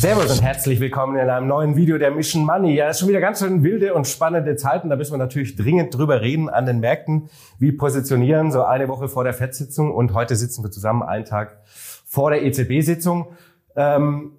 Servus und herzlich willkommen in einem neuen Video der Mission Money. Ja, es ist schon wieder ganz schön wilde und spannende Zeiten. Da müssen wir natürlich dringend drüber reden an den Märkten. Wie positionieren, so eine Woche vor der FED-Sitzung und heute sitzen wir zusammen einen Tag vor der EZB-Sitzung. Ähm,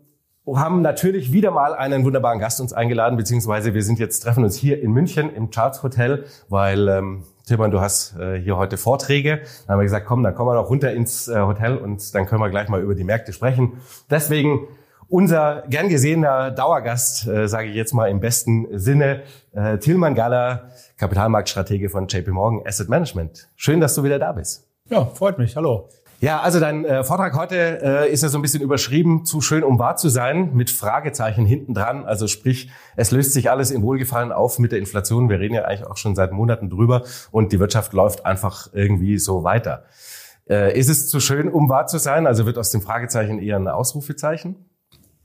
haben natürlich wieder mal einen wunderbaren Gast uns eingeladen, beziehungsweise wir sind jetzt, treffen uns hier in München im Charles Hotel, weil ähm, Timon, du hast äh, hier heute Vorträge. Dann haben wir gesagt, komm, dann kommen wir noch runter ins äh, Hotel und dann können wir gleich mal über die Märkte sprechen. Deswegen unser gern gesehener Dauergast, äh, sage ich jetzt mal im besten Sinne, äh, Tilman Galler, Kapitalmarktstratege von JP Morgan Asset Management. Schön, dass du wieder da bist. Ja, freut mich. Hallo. Ja, also dein äh, Vortrag heute äh, ist ja so ein bisschen überschrieben, zu schön, um wahr zu sein, mit Fragezeichen hinten dran. Also sprich, es löst sich alles im Wohlgefallen auf mit der Inflation. Wir reden ja eigentlich auch schon seit Monaten drüber und die Wirtschaft läuft einfach irgendwie so weiter. Äh, ist es zu schön, um wahr zu sein? Also wird aus dem Fragezeichen eher ein Ausrufezeichen?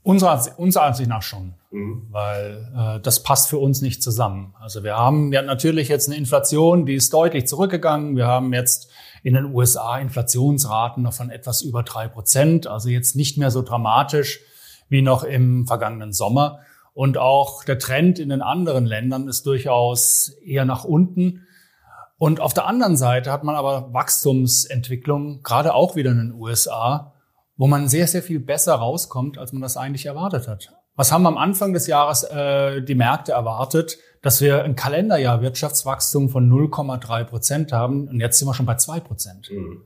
Unserer, unserer Ansicht nach schon, mhm. weil äh, das passt für uns nicht zusammen. Also wir haben ja natürlich jetzt eine Inflation, die ist deutlich zurückgegangen. Wir haben jetzt in den USA Inflationsraten noch von etwas über drei Prozent, also jetzt nicht mehr so dramatisch wie noch im vergangenen Sommer. Und auch der Trend in den anderen Ländern ist durchaus eher nach unten. Und auf der anderen Seite hat man aber Wachstumsentwicklung, gerade auch wieder in den USA, wo man sehr, sehr viel besser rauskommt, als man das eigentlich erwartet hat. Was haben am Anfang des Jahres äh, die Märkte erwartet? Dass wir ein Kalenderjahr Wirtschaftswachstum von 0,3 Prozent haben und jetzt sind wir schon bei 2 Prozent. Mhm.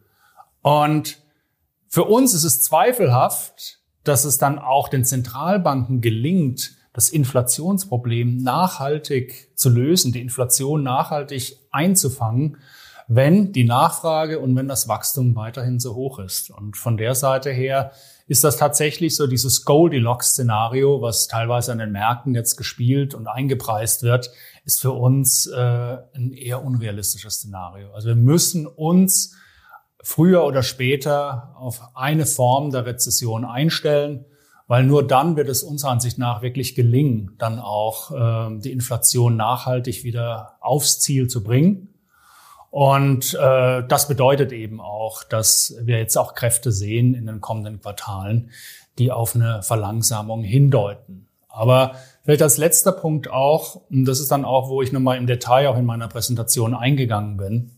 Und für uns ist es zweifelhaft, dass es dann auch den Zentralbanken gelingt, das Inflationsproblem nachhaltig zu lösen, die Inflation nachhaltig einzufangen, wenn die Nachfrage und wenn das Wachstum weiterhin so hoch ist. Und von der Seite her ist das tatsächlich so dieses Goldilocks-Szenario, was teilweise an den Märkten jetzt gespielt und eingepreist wird, ist für uns äh, ein eher unrealistisches Szenario. Also wir müssen uns früher oder später auf eine Form der Rezession einstellen, weil nur dann wird es unserer Ansicht nach wirklich gelingen, dann auch äh, die Inflation nachhaltig wieder aufs Ziel zu bringen. Und äh, das bedeutet eben auch, dass wir jetzt auch Kräfte sehen in den kommenden Quartalen, die auf eine Verlangsamung hindeuten. Aber vielleicht als letzter Punkt auch, und das ist dann auch, wo ich nochmal im Detail auch in meiner Präsentation eingegangen bin,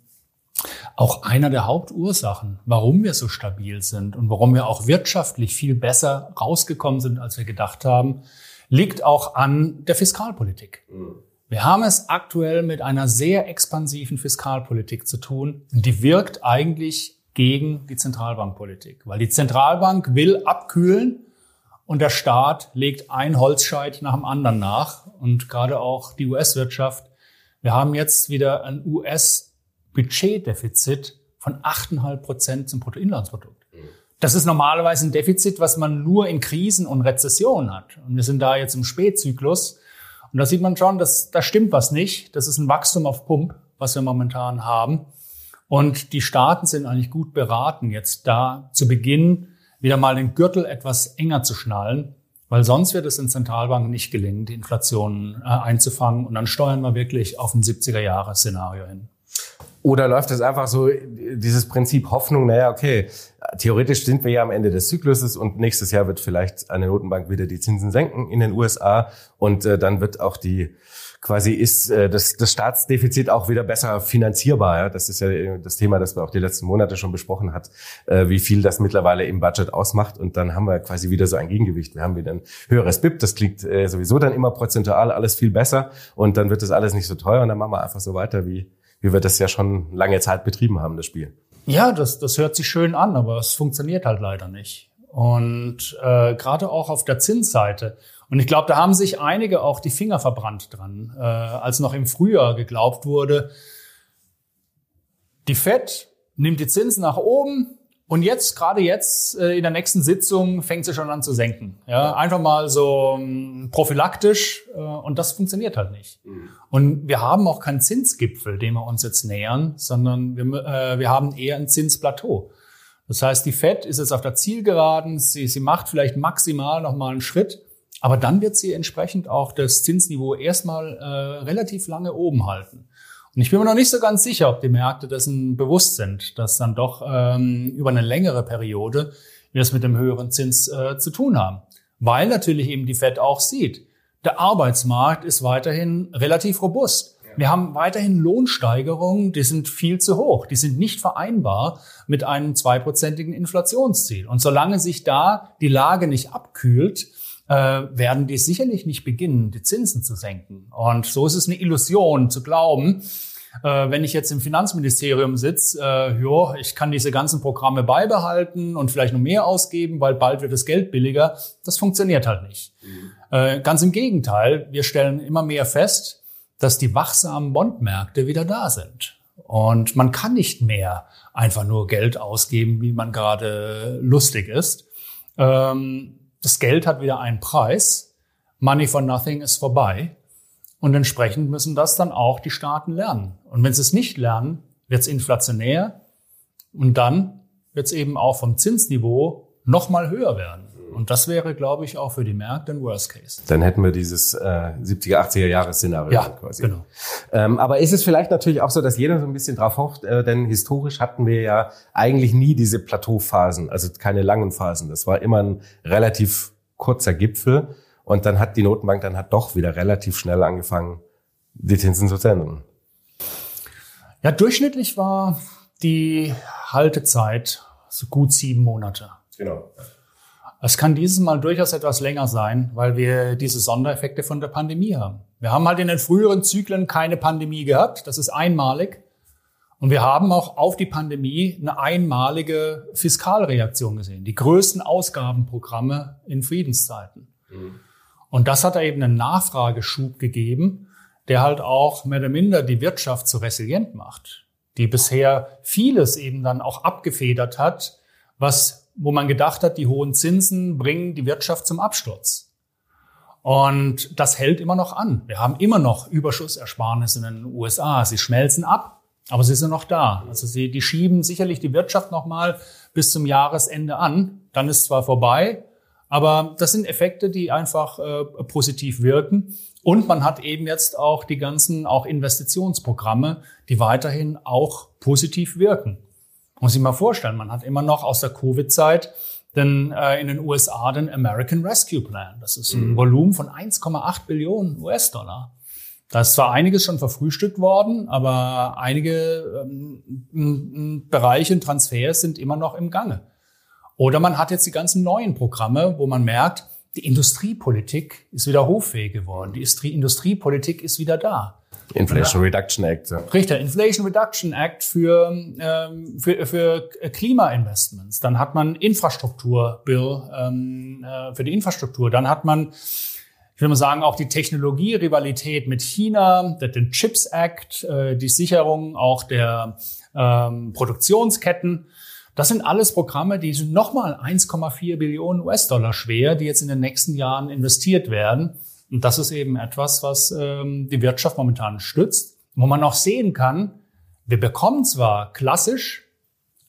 auch einer der Hauptursachen, warum wir so stabil sind und warum wir auch wirtschaftlich viel besser rausgekommen sind, als wir gedacht haben, liegt auch an der Fiskalpolitik. Mhm. Wir haben es aktuell mit einer sehr expansiven Fiskalpolitik zu tun. Die wirkt eigentlich gegen die Zentralbankpolitik, weil die Zentralbank will abkühlen und der Staat legt ein Holzscheit nach dem anderen nach und gerade auch die US-Wirtschaft. Wir haben jetzt wieder ein US-Budgetdefizit von 8,5 Prozent zum Bruttoinlandsprodukt. Das ist normalerweise ein Defizit, was man nur in Krisen und Rezessionen hat. Und wir sind da jetzt im Spätzyklus. Und da sieht man schon, dass da stimmt was nicht. Das ist ein Wachstum auf Pump, was wir momentan haben. Und die Staaten sind eigentlich gut beraten, jetzt da zu Beginn wieder mal den Gürtel etwas enger zu schnallen, weil sonst wird es den Zentralbanken nicht gelingen, die Inflation äh, einzufangen. Und dann steuern wir wirklich auf ein 70er-Jahre-Szenario hin. Oder läuft es einfach so, dieses Prinzip Hoffnung, naja, okay, theoretisch sind wir ja am Ende des Zykluses und nächstes Jahr wird vielleicht eine Notenbank wieder die Zinsen senken in den USA und äh, dann wird auch die quasi ist äh, das, das Staatsdefizit auch wieder besser finanzierbar. Ja? Das ist ja das Thema, das wir auch die letzten Monate schon besprochen hat, äh, wie viel das mittlerweile im Budget ausmacht. Und dann haben wir quasi wieder so ein Gegengewicht. Wir haben wieder ein höheres BIP, das klingt äh, sowieso dann immer prozentual alles viel besser und dann wird das alles nicht so teuer und dann machen wir einfach so weiter wie wie wir das ja schon lange Zeit betrieben haben, das Spiel. Ja, das, das hört sich schön an, aber es funktioniert halt leider nicht. Und äh, gerade auch auf der Zinsseite. Und ich glaube, da haben sich einige auch die Finger verbrannt dran, äh, als noch im Frühjahr geglaubt wurde, die Fed nimmt die Zinsen nach oben, und jetzt, gerade jetzt, äh, in der nächsten Sitzung, fängt sie schon an zu senken. Ja, einfach mal so ähm, prophylaktisch. Äh, und das funktioniert halt nicht. Mhm. Und wir haben auch keinen Zinsgipfel, dem wir uns jetzt nähern, sondern wir, äh, wir haben eher ein Zinsplateau. Das heißt, die Fed ist jetzt auf der Zielgeraden. Sie, sie macht vielleicht maximal noch mal einen Schritt. Aber dann wird sie entsprechend auch das Zinsniveau erstmal äh, relativ lange oben halten. Und ich bin mir noch nicht so ganz sicher, ob die Märkte dessen bewusst sind, dass dann doch ähm, über eine längere Periode wir es mit dem höheren Zins äh, zu tun haben. weil natürlich eben die Fed auch sieht, der Arbeitsmarkt ist weiterhin relativ robust. Wir haben weiterhin Lohnsteigerungen, die sind viel zu hoch. Die sind nicht vereinbar mit einem zweiprozentigen Inflationsziel. Und solange sich da die Lage nicht abkühlt, äh, werden die sicherlich nicht beginnen, die Zinsen zu senken. Und so ist es eine Illusion zu glauben, äh, wenn ich jetzt im Finanzministerium sitze, äh, jo, ich kann diese ganzen Programme beibehalten und vielleicht noch mehr ausgeben, weil bald wird das Geld billiger. Das funktioniert halt nicht. Mhm. Äh, ganz im Gegenteil, wir stellen immer mehr fest, dass die wachsamen Bondmärkte wieder da sind. Und man kann nicht mehr einfach nur Geld ausgeben, wie man gerade lustig ist. Ähm, das Geld hat wieder einen Preis. Money for nothing ist vorbei. Und entsprechend müssen das dann auch die Staaten lernen. Und wenn sie es nicht lernen, wird es inflationär und dann wird es eben auch vom Zinsniveau noch mal höher werden. Und das wäre, glaube ich, auch für die Märkte ein Worst Case. Dann hätten wir dieses äh, 70er, 80er Jahres Szenario ja, quasi. Genau. Ähm, aber ist es vielleicht natürlich auch so, dass jeder so ein bisschen drauf hofft, äh, denn historisch hatten wir ja eigentlich nie diese Plateauphasen, also keine langen Phasen. Das war immer ein relativ kurzer Gipfel. Und dann hat die Notenbank dann hat doch wieder relativ schnell angefangen, die Zinsen zu senken. Ja, durchschnittlich war die Haltezeit so gut sieben Monate. Genau. Es kann dieses Mal durchaus etwas länger sein, weil wir diese Sondereffekte von der Pandemie haben. Wir haben halt in den früheren Zyklen keine Pandemie gehabt. Das ist einmalig. Und wir haben auch auf die Pandemie eine einmalige Fiskalreaktion gesehen. Die größten Ausgabenprogramme in Friedenszeiten. Mhm. Und das hat da eben einen Nachfrageschub gegeben, der halt auch mehr oder minder die Wirtschaft so resilient macht, die bisher vieles eben dann auch abgefedert hat, was, wo man gedacht hat, die hohen Zinsen bringen die Wirtschaft zum Absturz. Und das hält immer noch an. Wir haben immer noch Überschussersparnisse in den USA. Sie schmelzen ab, aber sie sind noch da. Also sie, die schieben sicherlich die Wirtschaft noch mal bis zum Jahresende an. Dann ist zwar vorbei, aber das sind Effekte, die einfach äh, positiv wirken. Und man hat eben jetzt auch die ganzen auch Investitionsprogramme, die weiterhin auch positiv wirken. Muss ich mal vorstellen, man hat immer noch aus der Covid-Zeit denn äh, in den USA den American Rescue Plan. Das ist ein mhm. Volumen von 1,8 Billionen US-Dollar. Da ist zwar einiges schon verfrühstückt worden, aber einige ähm, Bereiche und Transfers sind immer noch im Gange. Oder man hat jetzt die ganzen neuen Programme, wo man merkt, die Industriepolitik ist wieder hoffähig geworden. Die Industriepolitik ist wieder da. Inflation Reduction Act. Ja. Richtig, Inflation Reduction Act für, ähm, für, für Klimainvestments. Dann hat man Infrastrukturbill ähm, äh, für die Infrastruktur. Dann hat man, ich will mal sagen, auch die Technologierivalität mit China, den Chips Act, äh, die Sicherung auch der ähm, Produktionsketten. Das sind alles Programme, die sind nochmal 1,4 Billionen US-Dollar schwer, die jetzt in den nächsten Jahren investiert werden. Und das ist eben etwas, was ähm, die Wirtschaft momentan stützt, wo man auch sehen kann, wir bekommen zwar klassisch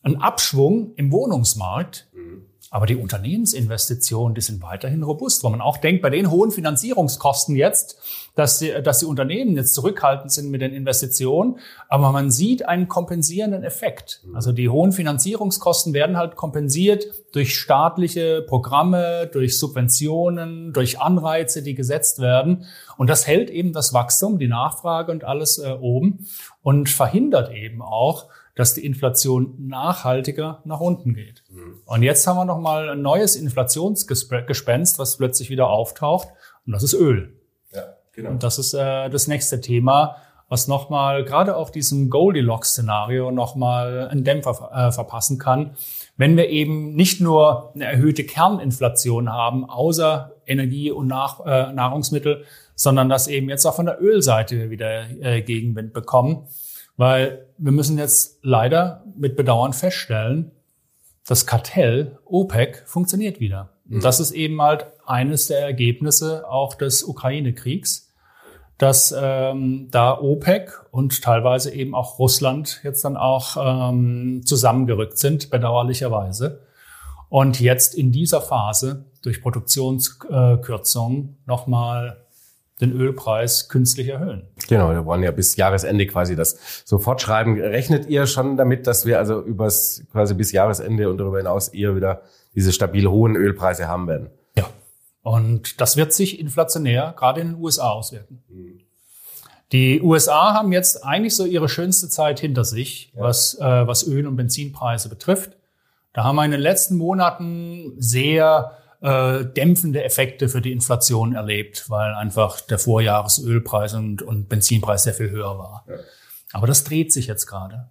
einen Abschwung im Wohnungsmarkt, aber die Unternehmensinvestitionen, die sind weiterhin robust, wo man auch denkt, bei den hohen Finanzierungskosten jetzt, dass die, dass die Unternehmen jetzt zurückhaltend sind mit den Investitionen, aber man sieht einen kompensierenden Effekt. Mhm. Also die hohen Finanzierungskosten werden halt kompensiert durch staatliche Programme, durch Subventionen, durch Anreize, die gesetzt werden. Und das hält eben das Wachstum, die Nachfrage und alles äh, oben und verhindert eben auch, dass die Inflation nachhaltiger nach unten geht. Mhm. Und jetzt haben wir nochmal ein neues Inflationsgespenst, was plötzlich wieder auftaucht, und das ist Öl. Genau. Und das ist äh, das nächste Thema, was nochmal gerade auf diesem Goldilocks-Szenario nochmal einen Dämpfer äh, verpassen kann. Wenn wir eben nicht nur eine erhöhte Kerninflation haben, außer Energie und Nach äh, Nahrungsmittel, sondern dass eben jetzt auch von der Ölseite wieder äh, Gegenwind bekommen. Weil wir müssen jetzt leider mit Bedauern feststellen, das Kartell OPEC funktioniert wieder. Und mhm. das ist eben halt eines der Ergebnisse auch des Ukraine-Kriegs dass ähm, da OPEC und teilweise eben auch Russland jetzt dann auch ähm, zusammengerückt sind, bedauerlicherweise. Und jetzt in dieser Phase durch Produktionskürzungen nochmal den Ölpreis künstlich erhöhen. Genau, wir wollen ja bis Jahresende quasi das so fortschreiben. Rechnet ihr schon damit, dass wir also übers quasi bis Jahresende und darüber hinaus eher wieder diese stabil hohen Ölpreise haben werden? Und das wird sich inflationär gerade in den USA auswirken. Die USA haben jetzt eigentlich so ihre schönste Zeit hinter sich, ja. was, äh, was Öl- und Benzinpreise betrifft. Da haben wir in den letzten Monaten sehr äh, dämpfende Effekte für die Inflation erlebt, weil einfach der Vorjahresölpreis und, und Benzinpreis sehr viel höher war. Ja. Aber das dreht sich jetzt gerade.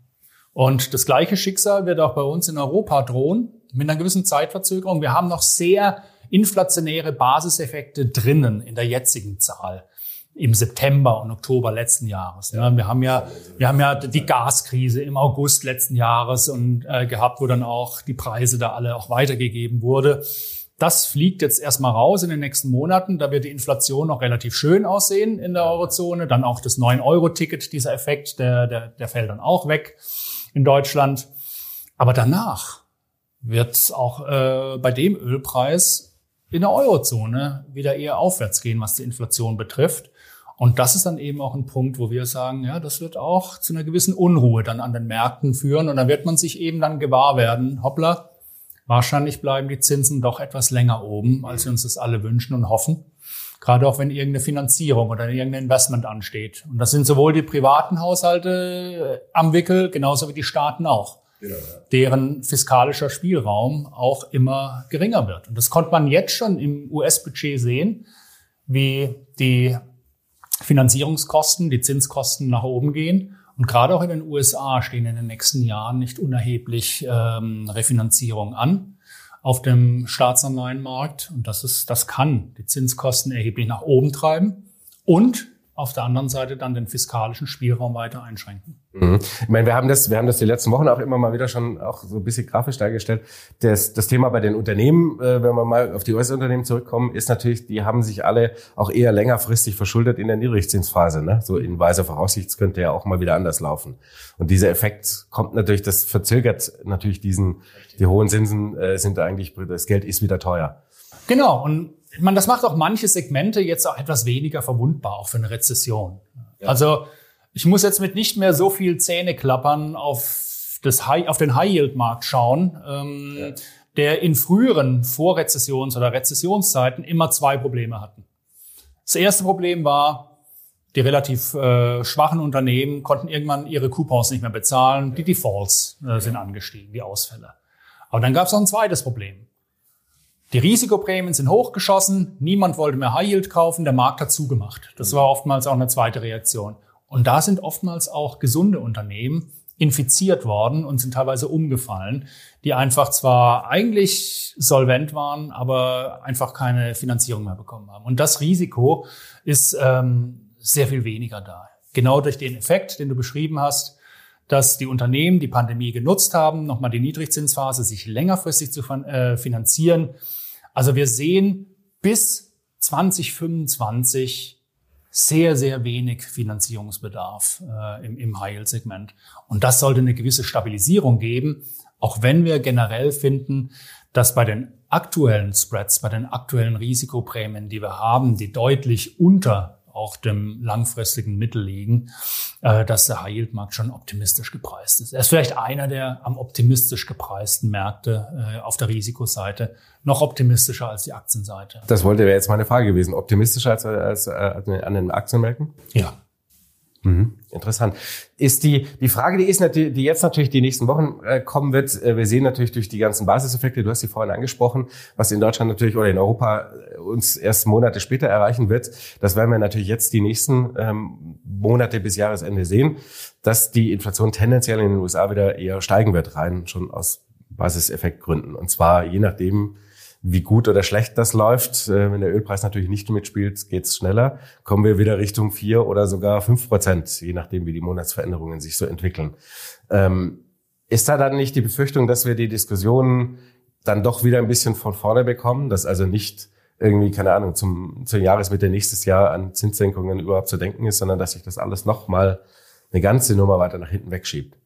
Und das gleiche Schicksal wird auch bei uns in Europa drohen, mit einer gewissen Zeitverzögerung. Wir haben noch sehr inflationäre Basiseffekte drinnen in der jetzigen Zahl im September und Oktober letzten Jahres. Ja, wir haben ja, wir haben ja die Gaskrise im August letzten Jahres und äh, gehabt, wo dann auch die Preise da alle auch weitergegeben wurde. Das fliegt jetzt erstmal raus in den nächsten Monaten. Da wird die Inflation noch relativ schön aussehen in der Eurozone. Dann auch das 9-Euro-Ticket, dieser Effekt, der, der, der fällt dann auch weg in Deutschland. Aber danach wird auch äh, bei dem Ölpreis in der Eurozone wieder eher aufwärts gehen, was die Inflation betrifft. Und das ist dann eben auch ein Punkt, wo wir sagen, ja, das wird auch zu einer gewissen Unruhe dann an den Märkten führen. Und dann wird man sich eben dann gewahr werden, hoppla, wahrscheinlich bleiben die Zinsen doch etwas länger oben, als wir uns das alle wünschen und hoffen. Gerade auch wenn irgendeine Finanzierung oder irgendein Investment ansteht. Und das sind sowohl die privaten Haushalte äh, am Wickel, genauso wie die Staaten auch deren fiskalischer Spielraum auch immer geringer wird. Und das konnte man jetzt schon im US-Budget sehen, wie die Finanzierungskosten, die Zinskosten nach oben gehen. Und gerade auch in den USA stehen in den nächsten Jahren nicht unerheblich ähm, Refinanzierung an auf dem Staatsanleihenmarkt. Und das ist, das kann die Zinskosten erheblich nach oben treiben. Und auf der anderen Seite dann den fiskalischen Spielraum weiter einschränken. Mhm. Ich meine, wir haben das, wir haben das die letzten Wochen auch immer mal wieder schon auch so ein bisschen grafisch dargestellt. Das, das Thema bei den Unternehmen, äh, wenn wir mal auf die US-Unternehmen zurückkommen, ist natürlich, die haben sich alle auch eher längerfristig verschuldet in der Niedrigzinsphase. Ne? So in weiser Voraussicht könnte ja auch mal wieder anders laufen. Und dieser Effekt kommt natürlich, das verzögert natürlich diesen, die hohen Zinsen äh, sind eigentlich, das Geld ist wieder teuer. Genau. Und meine, das macht auch manche Segmente jetzt auch etwas weniger verwundbar, auch für eine Rezession. Ja. Also ich muss jetzt mit nicht mehr so viel Zähne klappern auf, das High, auf den High-Yield-Markt schauen, ähm, ja. der in früheren Vorrezessions- oder Rezessionszeiten immer zwei Probleme hatten. Das erste Problem war, die relativ äh, schwachen Unternehmen konnten irgendwann ihre Coupons nicht mehr bezahlen. Die Defaults äh, sind angestiegen, die Ausfälle. Aber dann gab es noch ein zweites Problem. Die Risikoprämien sind hochgeschossen, niemand wollte mehr High Yield kaufen, der Markt hat zugemacht. Das war oftmals auch eine zweite Reaktion. Und da sind oftmals auch gesunde Unternehmen infiziert worden und sind teilweise umgefallen, die einfach zwar eigentlich solvent waren, aber einfach keine Finanzierung mehr bekommen haben. Und das Risiko ist ähm, sehr viel weniger da. Genau durch den Effekt, den du beschrieben hast, dass die Unternehmen die Pandemie genutzt haben, nochmal die Niedrigzinsphase sich längerfristig zu äh, finanzieren also wir sehen bis 2025 sehr, sehr wenig Finanzierungsbedarf äh, im, im High-Yield-Segment. Und das sollte eine gewisse Stabilisierung geben, auch wenn wir generell finden, dass bei den aktuellen Spreads, bei den aktuellen Risikoprämien, die wir haben, die deutlich unter auch dem langfristigen Mittel liegen, äh, dass der High-Yield-Markt schon optimistisch gepreist ist. Er ist vielleicht einer der am optimistisch gepreisten Märkte äh, auf der Risikoseite, noch optimistischer als die Aktienseite. Das wollte wäre jetzt meine Frage gewesen. Optimistischer als, als, als an den Aktienmärkten? Ja. Mhm. Interessant. Ist die, die Frage, die ist natürlich, die jetzt natürlich die nächsten Wochen äh, kommen wird, äh, wir sehen natürlich durch die ganzen Basiseffekte, du hast sie vorhin angesprochen, was in Deutschland natürlich oder in Europa äh, uns erst Monate später erreichen wird. Das werden wir natürlich jetzt die nächsten ähm, Monate bis Jahresende sehen, dass die Inflation tendenziell in den USA wieder eher steigen wird, rein schon aus Basiseffektgründen. Und zwar je nachdem, wie gut oder schlecht das läuft. Äh, wenn der Ölpreis natürlich nicht mitspielt, geht's schneller. Kommen wir wieder Richtung vier oder sogar fünf Prozent, je nachdem, wie die Monatsveränderungen sich so entwickeln. Ähm, ist da dann nicht die Befürchtung, dass wir die Diskussionen dann doch wieder ein bisschen von vorne bekommen, dass also nicht irgendwie, keine Ahnung, zum, zur Jahresmitte nächstes Jahr an Zinssenkungen überhaupt zu denken ist, sondern dass sich das alles nochmal eine ganze Nummer weiter nach hinten wegschiebt?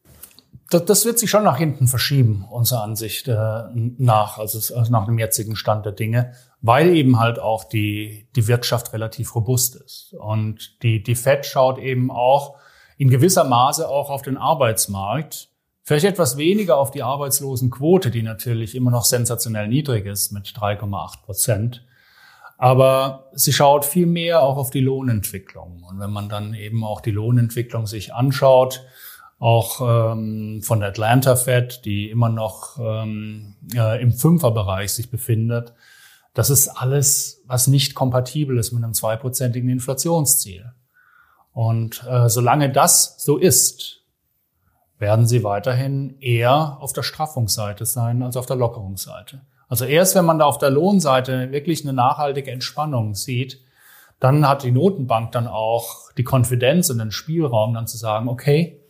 Das wird sich schon nach hinten verschieben, unserer Ansicht äh, nach, also, also nach dem jetzigen Stand der Dinge, weil eben halt auch die, die Wirtschaft relativ robust ist. Und die, die Fed schaut eben auch in gewisser Maße auch auf den Arbeitsmarkt, vielleicht etwas weniger auf die Arbeitslosenquote, die natürlich immer noch sensationell niedrig ist mit 3,8 Prozent. Aber sie schaut viel mehr auch auf die Lohnentwicklung. Und wenn man dann eben auch die Lohnentwicklung sich anschaut, auch ähm, von der Atlanta Fed, die immer noch ähm, äh, im Fünferbereich sich befindet, das ist alles, was nicht kompatibel ist mit einem zweiprozentigen Inflationsziel. Und äh, solange das so ist, werden sie weiterhin eher auf der Straffungsseite sein als auf der Lockerungsseite. Also erst wenn man da auf der Lohnseite wirklich eine nachhaltige Entspannung sieht, dann hat die Notenbank dann auch die Konfidenz und den Spielraum dann zu sagen, okay,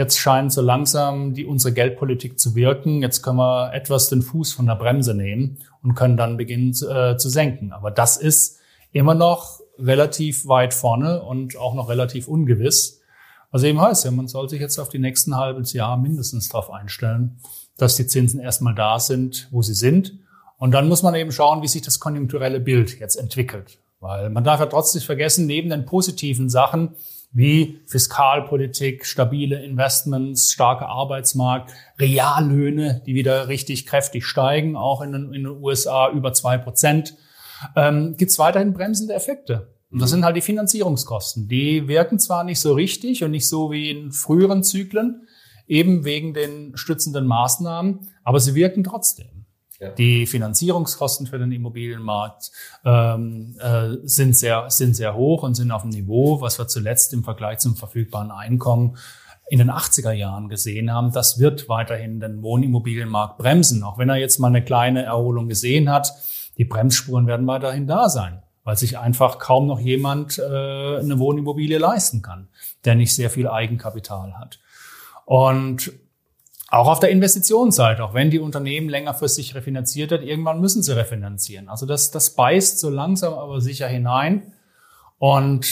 jetzt scheint so langsam die, unsere Geldpolitik zu wirken, jetzt können wir etwas den Fuß von der Bremse nehmen und können dann beginnen zu, äh, zu senken. Aber das ist immer noch relativ weit vorne und auch noch relativ ungewiss. Was eben heißt ja, man soll sich jetzt auf die nächsten halbes Jahr mindestens darauf einstellen, dass die Zinsen erstmal da sind, wo sie sind. Und dann muss man eben schauen, wie sich das konjunkturelle Bild jetzt entwickelt. Weil man darf ja trotzdem vergessen, neben den positiven Sachen wie Fiskalpolitik, stabile Investments, starker Arbeitsmarkt, Reallöhne, die wieder richtig kräftig steigen, auch in den, in den USA über zwei Prozent, ähm, gibt es weiterhin bremsende Effekte. Und das mhm. sind halt die Finanzierungskosten. Die wirken zwar nicht so richtig und nicht so wie in früheren Zyklen, eben wegen den stützenden Maßnahmen, aber sie wirken trotzdem. Die Finanzierungskosten für den Immobilienmarkt ähm, äh, sind, sehr, sind sehr hoch und sind auf einem Niveau, was wir zuletzt im Vergleich zum verfügbaren Einkommen in den 80er Jahren gesehen haben. Das wird weiterhin den Wohnimmobilienmarkt bremsen, auch wenn er jetzt mal eine kleine Erholung gesehen hat. Die Bremsspuren werden weiterhin da sein, weil sich einfach kaum noch jemand äh, eine Wohnimmobilie leisten kann, der nicht sehr viel Eigenkapital hat. Und auch auf der Investitionsseite, auch wenn die Unternehmen längerfristig refinanziert hat, irgendwann müssen sie refinanzieren. Also das, das beißt so langsam aber sicher hinein und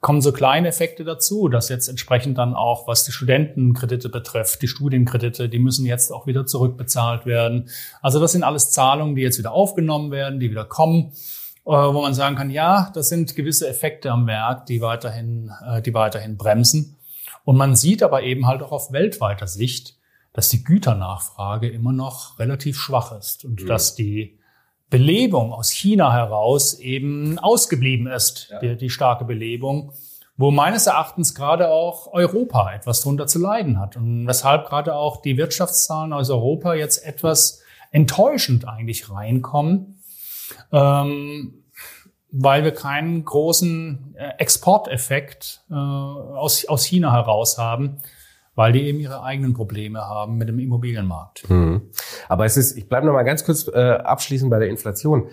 kommen so kleine Effekte dazu, dass jetzt entsprechend dann auch, was die Studentenkredite betrifft, die Studienkredite, die müssen jetzt auch wieder zurückbezahlt werden. Also das sind alles Zahlungen, die jetzt wieder aufgenommen werden, die wieder kommen, äh, wo man sagen kann, ja, das sind gewisse Effekte am Werk, die weiterhin, äh, die weiterhin bremsen. Und man sieht aber eben halt auch auf weltweiter Sicht, dass die Güternachfrage immer noch relativ schwach ist und mhm. dass die Belebung aus China heraus eben ausgeblieben ist, ja. die, die starke Belebung, wo meines Erachtens gerade auch Europa etwas drunter zu leiden hat und weshalb gerade auch die Wirtschaftszahlen aus Europa jetzt etwas enttäuschend eigentlich reinkommen. Ähm, weil wir keinen großen äh, Exporteffekt äh, aus, aus China heraus haben, weil die eben ihre eigenen Probleme haben mit dem Immobilienmarkt. Hm. Aber es ist, ich bleibe noch mal ganz kurz äh, abschließend bei der Inflation.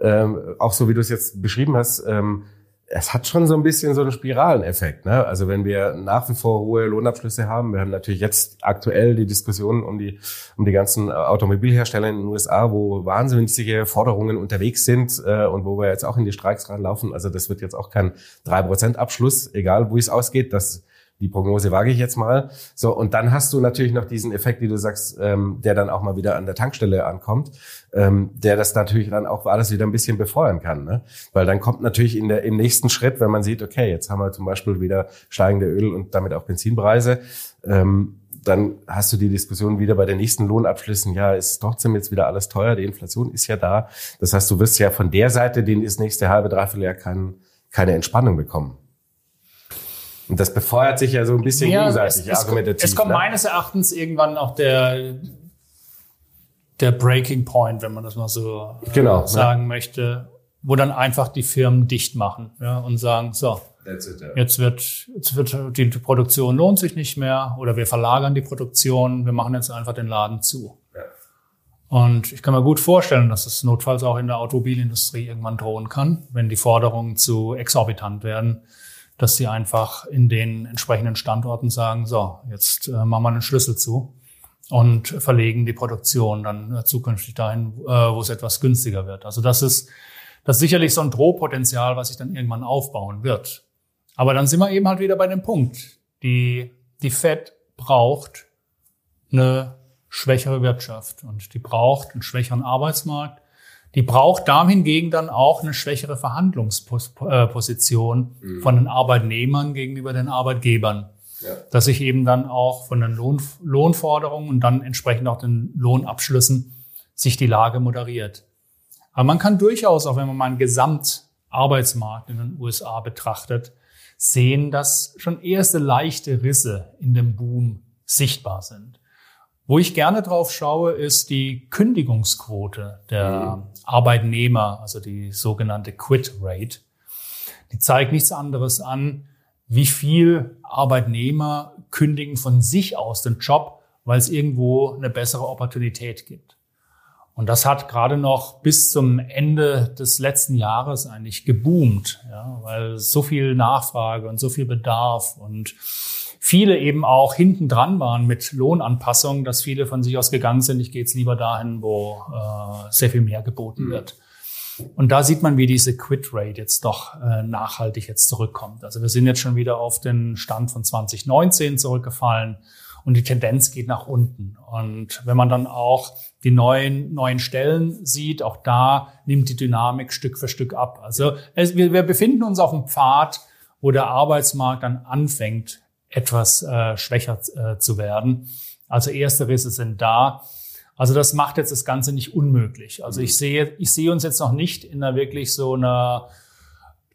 Ähm, auch so wie du es jetzt beschrieben hast, ähm, es hat schon so ein bisschen so einen Spiraleneffekt. Ne? Also wenn wir nach wie vor hohe Lohnabschlüsse haben, wir haben natürlich jetzt aktuell die Diskussion um die, um die ganzen Automobilhersteller in den USA, wo wahnsinnige Forderungen unterwegs sind äh, und wo wir jetzt auch in die Streiks ranlaufen. Also das wird jetzt auch kein 3% Abschluss, egal wo es ausgeht. Das die Prognose wage ich jetzt mal. So, und dann hast du natürlich noch diesen Effekt, wie du sagst, ähm, der dann auch mal wieder an der Tankstelle ankommt, ähm, der das natürlich dann auch alles wieder ein bisschen befeuern kann. Ne? Weil dann kommt natürlich in der, im nächsten Schritt, wenn man sieht, okay, jetzt haben wir zum Beispiel wieder steigende Öl- und damit auch Benzinpreise, ähm, dann hast du die Diskussion wieder bei den nächsten Lohnabschlüssen, ja, ist trotzdem jetzt wieder alles teuer, die Inflation ist ja da. Das heißt, du wirst ja von der Seite, den das nächste halbe, dreiviertel Jahr kein, keine Entspannung bekommen. Und das befeuert sich ja so ein bisschen ja, gegenseitig es, argumentativ. Es kommt ne? meines Erachtens irgendwann auch der, der Breaking Point, wenn man das mal so genau, sagen ne? möchte, wo dann einfach die Firmen dicht machen ja, und sagen, so, it, jetzt, wird, jetzt wird die Produktion lohnt sich nicht mehr oder wir verlagern die Produktion, wir machen jetzt einfach den Laden zu. Ja. Und ich kann mir gut vorstellen, dass es notfalls auch in der Automobilindustrie irgendwann drohen kann, wenn die Forderungen zu exorbitant werden dass sie einfach in den entsprechenden Standorten sagen, so, jetzt äh, machen wir einen Schlüssel zu und verlegen die Produktion dann äh, zukünftig dahin, äh, wo es etwas günstiger wird. Also das ist, das ist sicherlich so ein Drohpotenzial, was sich dann irgendwann aufbauen wird. Aber dann sind wir eben halt wieder bei dem Punkt. Die, die Fed braucht eine schwächere Wirtschaft und die braucht einen schwächeren Arbeitsmarkt die braucht da hingegen dann auch eine schwächere Verhandlungsposition mhm. von den Arbeitnehmern gegenüber den Arbeitgebern. Ja. Dass sich eben dann auch von den Lohn, Lohnforderungen und dann entsprechend auch den Lohnabschlüssen sich die Lage moderiert. Aber man kann durchaus, auch wenn man mal einen Gesamtarbeitsmarkt in den USA betrachtet, sehen, dass schon erste leichte Risse in dem Boom sichtbar sind. Wo ich gerne drauf schaue, ist die Kündigungsquote der mhm. Arbeitnehmer, also die sogenannte Quit Rate. Die zeigt nichts anderes an, wie viel Arbeitnehmer kündigen von sich aus den Job, weil es irgendwo eine bessere Opportunität gibt. Und das hat gerade noch bis zum Ende des letzten Jahres eigentlich geboomt, ja, weil so viel Nachfrage und so viel Bedarf und viele eben auch hinten dran waren mit Lohnanpassungen, dass viele von sich aus gegangen sind, ich gehe jetzt lieber dahin, wo äh, sehr viel mehr geboten mhm. wird. Und da sieht man, wie diese Quit Rate jetzt doch äh, nachhaltig jetzt zurückkommt. Also wir sind jetzt schon wieder auf den Stand von 2019 zurückgefallen und die Tendenz geht nach unten. Und wenn man dann auch die neuen, neuen Stellen sieht, auch da nimmt die Dynamik Stück für Stück ab. Also es, wir, wir befinden uns auf einem Pfad, wo der Arbeitsmarkt dann anfängt, etwas äh, schwächer äh, zu werden. Also erste Risse sind da. Also das macht jetzt das Ganze nicht unmöglich. Also ich sehe, ich sehe uns jetzt noch nicht in einer wirklich so einer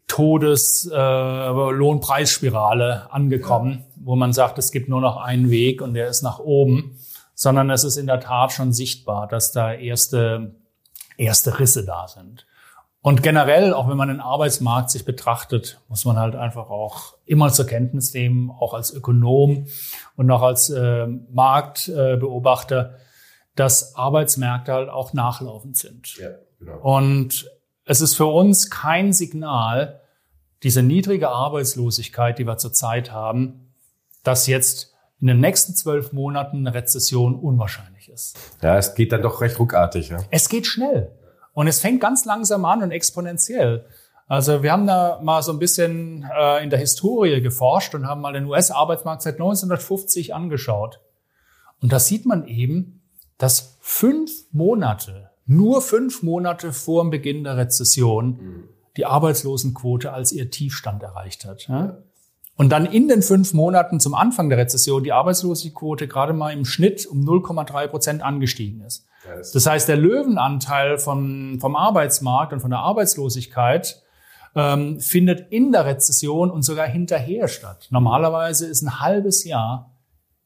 Todes äh, Lohnpreisspirale angekommen, wo man sagt, es gibt nur noch einen Weg und der ist nach oben, sondern es ist in der Tat schon sichtbar, dass da erste erste Risse da sind. Und generell, auch wenn man den Arbeitsmarkt sich betrachtet, muss man halt einfach auch immer zur Kenntnis nehmen, auch als Ökonom und auch als äh, Marktbeobachter, dass Arbeitsmärkte halt auch nachlaufend sind. Ja, genau. Und es ist für uns kein Signal, diese niedrige Arbeitslosigkeit, die wir zurzeit haben, dass jetzt in den nächsten zwölf Monaten eine Rezession unwahrscheinlich ist. Ja, es geht dann doch recht ruckartig. Ja? Es geht schnell. Und es fängt ganz langsam an und exponentiell. Also wir haben da mal so ein bisschen äh, in der Historie geforscht und haben mal den US-Arbeitsmarkt seit 1950 angeschaut. Und da sieht man eben, dass fünf Monate, nur fünf Monate vor dem Beginn der Rezession, mhm. die Arbeitslosenquote als ihr Tiefstand erreicht hat. Ja? Und dann in den fünf Monaten zum Anfang der Rezession die Arbeitslosenquote gerade mal im Schnitt um 0,3 Prozent angestiegen ist. Das heißt, der Löwenanteil vom, vom Arbeitsmarkt und von der Arbeitslosigkeit ähm, findet in der Rezession und sogar hinterher statt. Normalerweise ist ein halbes Jahr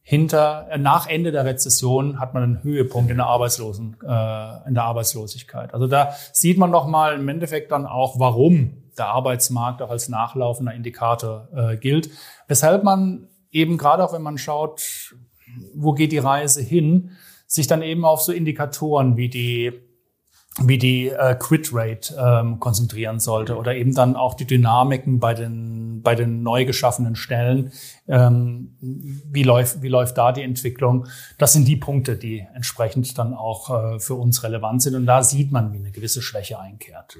hinter, äh, nach Ende der Rezession hat man einen Höhepunkt in der Arbeitslosen, äh, in der Arbeitslosigkeit. Also da sieht man noch mal im Endeffekt dann auch, warum der Arbeitsmarkt auch als nachlaufender Indikator äh, gilt. Weshalb man eben gerade auch, wenn man schaut, wo geht die Reise hin, sich dann eben auf so Indikatoren wie die wie die äh, Quit Rate ähm, konzentrieren sollte oder eben dann auch die Dynamiken bei den bei den neu geschaffenen Stellen. Ähm, wie läuft wie läuft da die Entwicklung? Das sind die Punkte, die entsprechend dann auch äh, für uns relevant sind und da sieht man, wie eine gewisse Schwäche einkehrt.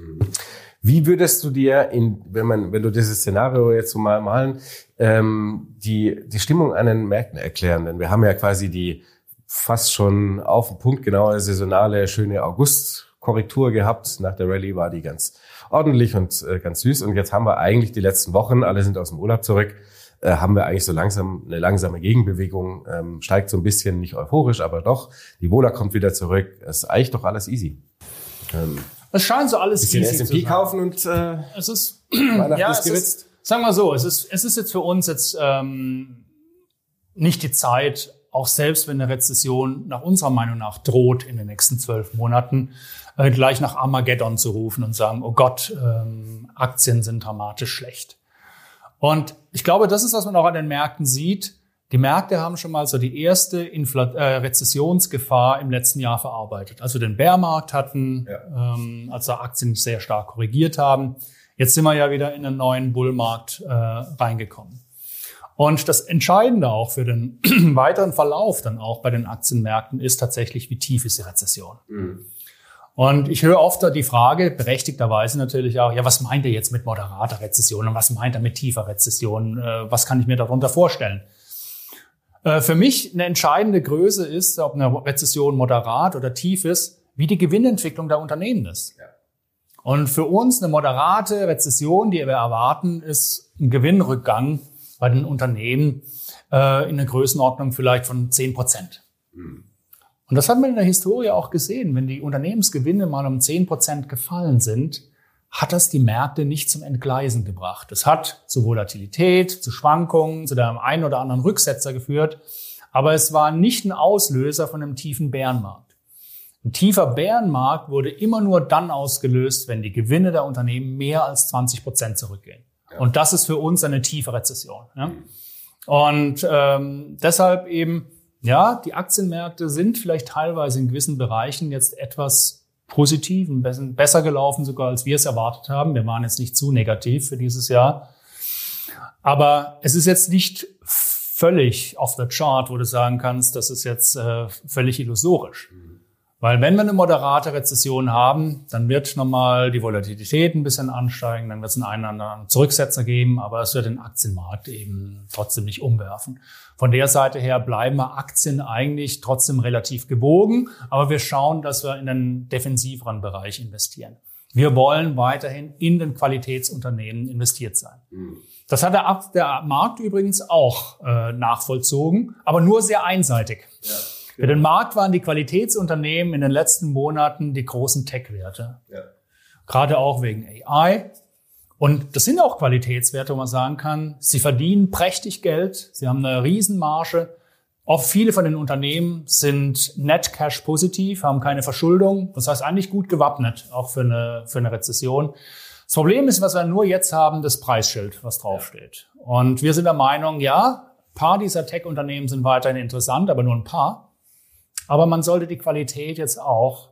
Wie würdest du dir in wenn man wenn du dieses Szenario jetzt so mal malen ähm, die die Stimmung an den Märkten erklären? Denn wir haben ja quasi die fast schon auf den Punkt genaue saisonale schöne August Korrektur gehabt. Nach der Rallye war die ganz ordentlich und äh, ganz süß. Und jetzt haben wir eigentlich die letzten Wochen, alle sind aus dem Urlaub zurück, äh, haben wir eigentlich so langsam eine langsame Gegenbewegung. Ähm, steigt so ein bisschen, nicht euphorisch, aber doch. Die Wohler kommt wieder zurück. Es ist eigentlich doch alles easy. Ähm, es scheint so alles bisschen easy S&P kaufen und äh, es ist, ja, ist geritzt. sagen wir so, es ist, es ist jetzt für uns jetzt ähm, nicht die Zeit, auch selbst wenn eine Rezession nach unserer Meinung nach droht in den nächsten zwölf Monaten, äh, gleich nach Armageddon zu rufen und sagen, oh Gott, ähm, Aktien sind dramatisch schlecht. Und ich glaube, das ist, was man auch an den Märkten sieht. Die Märkte haben schon mal so die erste Infl äh, Rezessionsgefahr im letzten Jahr verarbeitet. Also den Bärmarkt hatten, ja. ähm, als da Aktien sehr stark korrigiert haben. Jetzt sind wir ja wieder in einen neuen Bullmarkt äh, reingekommen. Und das Entscheidende auch für den weiteren Verlauf dann auch bei den Aktienmärkten ist tatsächlich, wie tief ist die Rezession. Mhm. Und ich höre oft die Frage, berechtigterweise natürlich auch, ja, was meint er jetzt mit moderater Rezession und was meint er mit tiefer Rezession? Äh, was kann ich mir darunter vorstellen? Äh, für mich eine entscheidende Größe ist, ob eine Rezession moderat oder tief ist, wie die Gewinnentwicklung der Unternehmen ist. Ja. Und für uns eine moderate Rezession, die wir erwarten, ist ein Gewinnrückgang bei den Unternehmen äh, in der Größenordnung vielleicht von 10 Prozent. Mhm. Und das hat man in der Historie auch gesehen. Wenn die Unternehmensgewinne mal um 10 Prozent gefallen sind, hat das die Märkte nicht zum Entgleisen gebracht. Es hat zu Volatilität, zu Schwankungen, zu dem einen oder anderen Rücksetzer geführt. Aber es war nicht ein Auslöser von einem tiefen Bärenmarkt. Ein tiefer Bärenmarkt wurde immer nur dann ausgelöst, wenn die Gewinne der Unternehmen mehr als 20 Prozent zurückgehen. Ja. Und das ist für uns eine tiefe Rezession. Ja? Und ähm, deshalb eben, ja, die Aktienmärkte sind vielleicht teilweise in gewissen Bereichen jetzt etwas positiv und besser gelaufen sogar, als wir es erwartet haben. Wir waren jetzt nicht zu negativ für dieses Jahr. Aber es ist jetzt nicht völlig off the chart, wo du sagen kannst, das ist jetzt äh, völlig illusorisch. Weil wenn wir eine moderate Rezession haben, dann wird nochmal die Volatilität ein bisschen ansteigen, dann wird es einen oder anderen Zurücksetzer geben, aber es wird den Aktienmarkt eben trotzdem nicht umwerfen. Von der Seite her bleiben wir Aktien eigentlich trotzdem relativ gewogen, aber wir schauen, dass wir in den defensiveren Bereich investieren. Wir wollen weiterhin in den Qualitätsunternehmen investiert sein. Mhm. Das hat der, der Markt übrigens auch äh, nachvollzogen, aber nur sehr einseitig. Ja. Für den Markt waren die Qualitätsunternehmen in den letzten Monaten die großen Tech-Werte. Ja. Gerade auch wegen AI. Und das sind auch Qualitätswerte, wo man sagen kann, sie verdienen prächtig Geld, sie haben eine Riesenmarge. Auch viele von den Unternehmen sind net cash positiv, haben keine Verschuldung. Das heißt eigentlich gut gewappnet, auch für eine, für eine Rezession. Das Problem ist, was wir nur jetzt haben, das Preisschild, was draufsteht. Und wir sind der Meinung, ja, ein paar dieser Tech-Unternehmen sind weiterhin interessant, aber nur ein paar. Aber man sollte die Qualität jetzt auch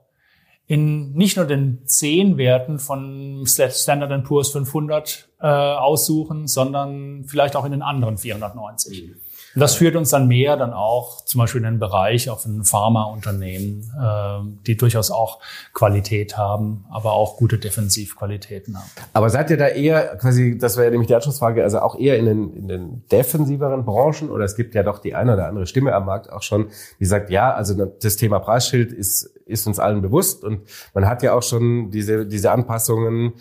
in nicht nur den zehn Werten von Standard Poor's 500 äh, aussuchen, sondern vielleicht auch in den anderen 490. Mhm. Und das führt uns dann mehr dann auch zum Beispiel in den Bereich auf ein Pharmaunternehmen, äh, die durchaus auch Qualität haben, aber auch gute Defensivqualitäten haben. Aber seid ihr da eher quasi, das wäre ja nämlich die Anschlussfrage, also auch eher in den, in den defensiveren Branchen oder es gibt ja doch die eine oder andere Stimme am Markt auch schon, die sagt, ja, also das Thema Preisschild ist, ist uns allen bewusst und man hat ja auch schon diese, diese Anpassungen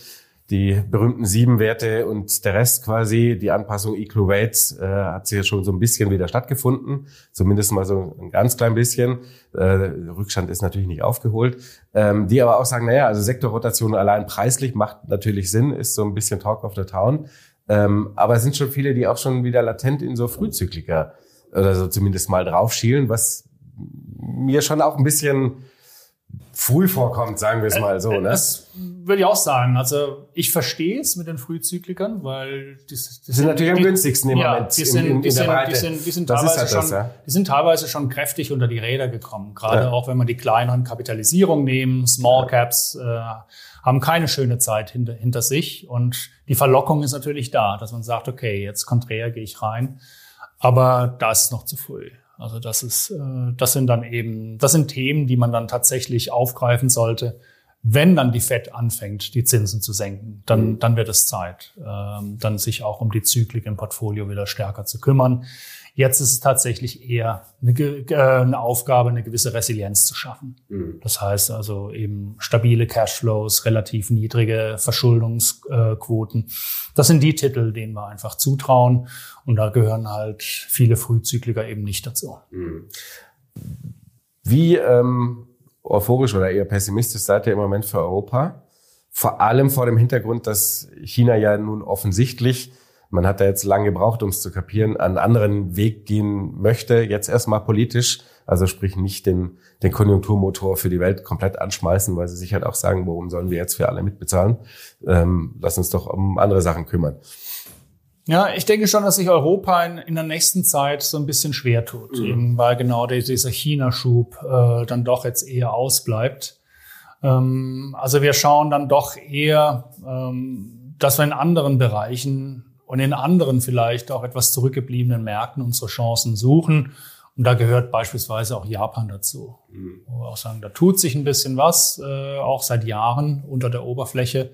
die berühmten sieben Werte und der Rest quasi, die Anpassung Equal Weights, äh, hat sich ja schon so ein bisschen wieder stattgefunden, zumindest mal so ein ganz klein bisschen. Äh, Rückstand ist natürlich nicht aufgeholt. Ähm, die aber auch sagen, naja, also Sektorrotation allein preislich macht natürlich Sinn, ist so ein bisschen Talk of the Town. Ähm, aber es sind schon viele, die auch schon wieder latent in so Frühzykliker oder so zumindest mal draufschielen, was mir schon auch ein bisschen früh vorkommt, sagen wir es mal so. Ne? Das würde ich auch sagen. Also ich verstehe es mit den Frühzyklikern, weil die, die sind, sind natürlich am günstigsten im ja, Moment die sind, in, in, die, sind, die, sind, die, sind teilweise halt schon, das, ja? die sind teilweise schon kräftig unter die Räder gekommen. Gerade ja. auch wenn man die kleineren Kapitalisierung nehmen, Small Caps äh, haben keine schöne Zeit hinter, hinter sich und die Verlockung ist natürlich da, dass man sagt, okay, jetzt konträr gehe ich rein, aber da ist es noch zu früh. Also das ist, äh, das sind dann eben, das sind Themen, die man dann tatsächlich aufgreifen sollte. Wenn dann die Fed anfängt, die Zinsen zu senken, dann, mhm. dann wird es Zeit, ähm, dann sich auch um die Zyklik im Portfolio wieder stärker zu kümmern. Jetzt ist es tatsächlich eher eine, äh, eine Aufgabe, eine gewisse Resilienz zu schaffen. Mhm. Das heißt also eben stabile Cashflows, relativ niedrige Verschuldungsquoten. Das sind die Titel, denen wir einfach zutrauen. Und da gehören halt viele Frühzykliker eben nicht dazu. Mhm. Wie ähm, euphorisch oder eher pessimistisch seid ihr im Moment für Europa? Vor allem vor dem Hintergrund, dass China ja nun offensichtlich man hat da jetzt lange gebraucht, um es zu kapieren, einen anderen Weg gehen möchte, jetzt erstmal politisch, also sprich nicht den, den Konjunkturmotor für die Welt komplett anschmeißen, weil sie sich halt auch sagen, warum sollen wir jetzt für alle mitbezahlen? Ähm, lass uns doch um andere Sachen kümmern. Ja, ich denke schon, dass sich Europa in, in der nächsten Zeit so ein bisschen schwer tut, mhm. eben weil genau dieser China-Schub äh, dann doch jetzt eher ausbleibt. Ähm, also wir schauen dann doch eher, ähm, dass wir in anderen Bereichen und in anderen vielleicht auch etwas zurückgebliebenen Märkten unsere Chancen suchen. Und da gehört beispielsweise auch Japan dazu. Mhm. Wo wir auch sagen, da tut sich ein bisschen was, äh, auch seit Jahren unter der Oberfläche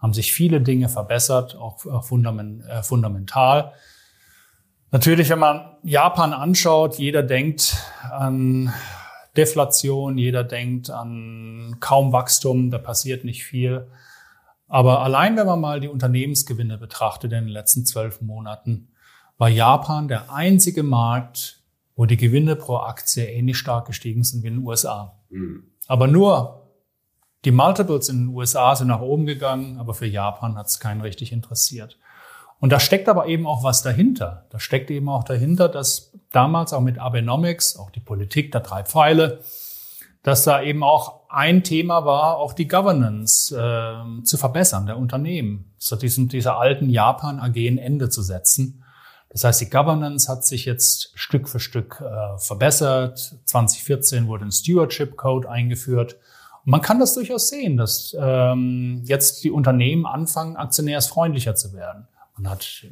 haben sich viele Dinge verbessert, auch äh, fundament, äh, fundamental. Natürlich, wenn man Japan anschaut, jeder denkt an Deflation, jeder denkt an kaum Wachstum, da passiert nicht viel. Aber allein wenn man mal die Unternehmensgewinne betrachtet in den letzten zwölf Monaten, war Japan der einzige Markt, wo die Gewinne pro Aktie ähnlich stark gestiegen sind wie in den USA. Mhm. Aber nur die Multiples in den USA sind nach oben gegangen, aber für Japan hat es keinen richtig interessiert. Und da steckt aber eben auch was dahinter. Da steckt eben auch dahinter, dass damals auch mit Abenomics, auch die Politik der drei Pfeile, dass da eben auch ein Thema war, auch die Governance äh, zu verbessern der Unternehmen, so diesem, dieser alten Japan AG ein Ende zu setzen. Das heißt, die Governance hat sich jetzt Stück für Stück äh, verbessert. 2014 wurde ein Stewardship Code eingeführt. Und man kann das durchaus sehen, dass ähm, jetzt die Unternehmen anfangen, aktionärsfreundlicher zu werden. Man hat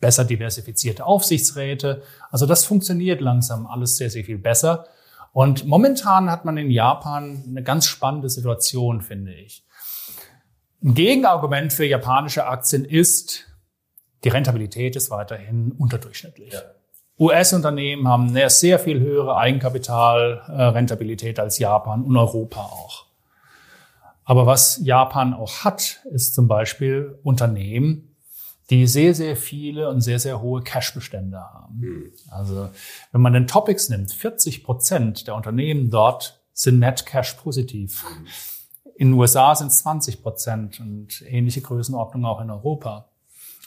besser diversifizierte Aufsichtsräte. Also das funktioniert langsam alles sehr, sehr viel besser. Und momentan hat man in Japan eine ganz spannende Situation, finde ich. Ein Gegenargument für japanische Aktien ist, die Rentabilität ist weiterhin unterdurchschnittlich. Ja. US-Unternehmen haben eine sehr viel höhere Eigenkapitalrentabilität als Japan und Europa auch. Aber was Japan auch hat, ist zum Beispiel Unternehmen, die sehr, sehr viele und sehr, sehr hohe Cash-Bestände haben. Mhm. Also wenn man den Topics nimmt, 40 Prozent der Unternehmen dort sind net Cash positiv. Mhm. In den USA sind es 20 Prozent und ähnliche Größenordnung auch in Europa.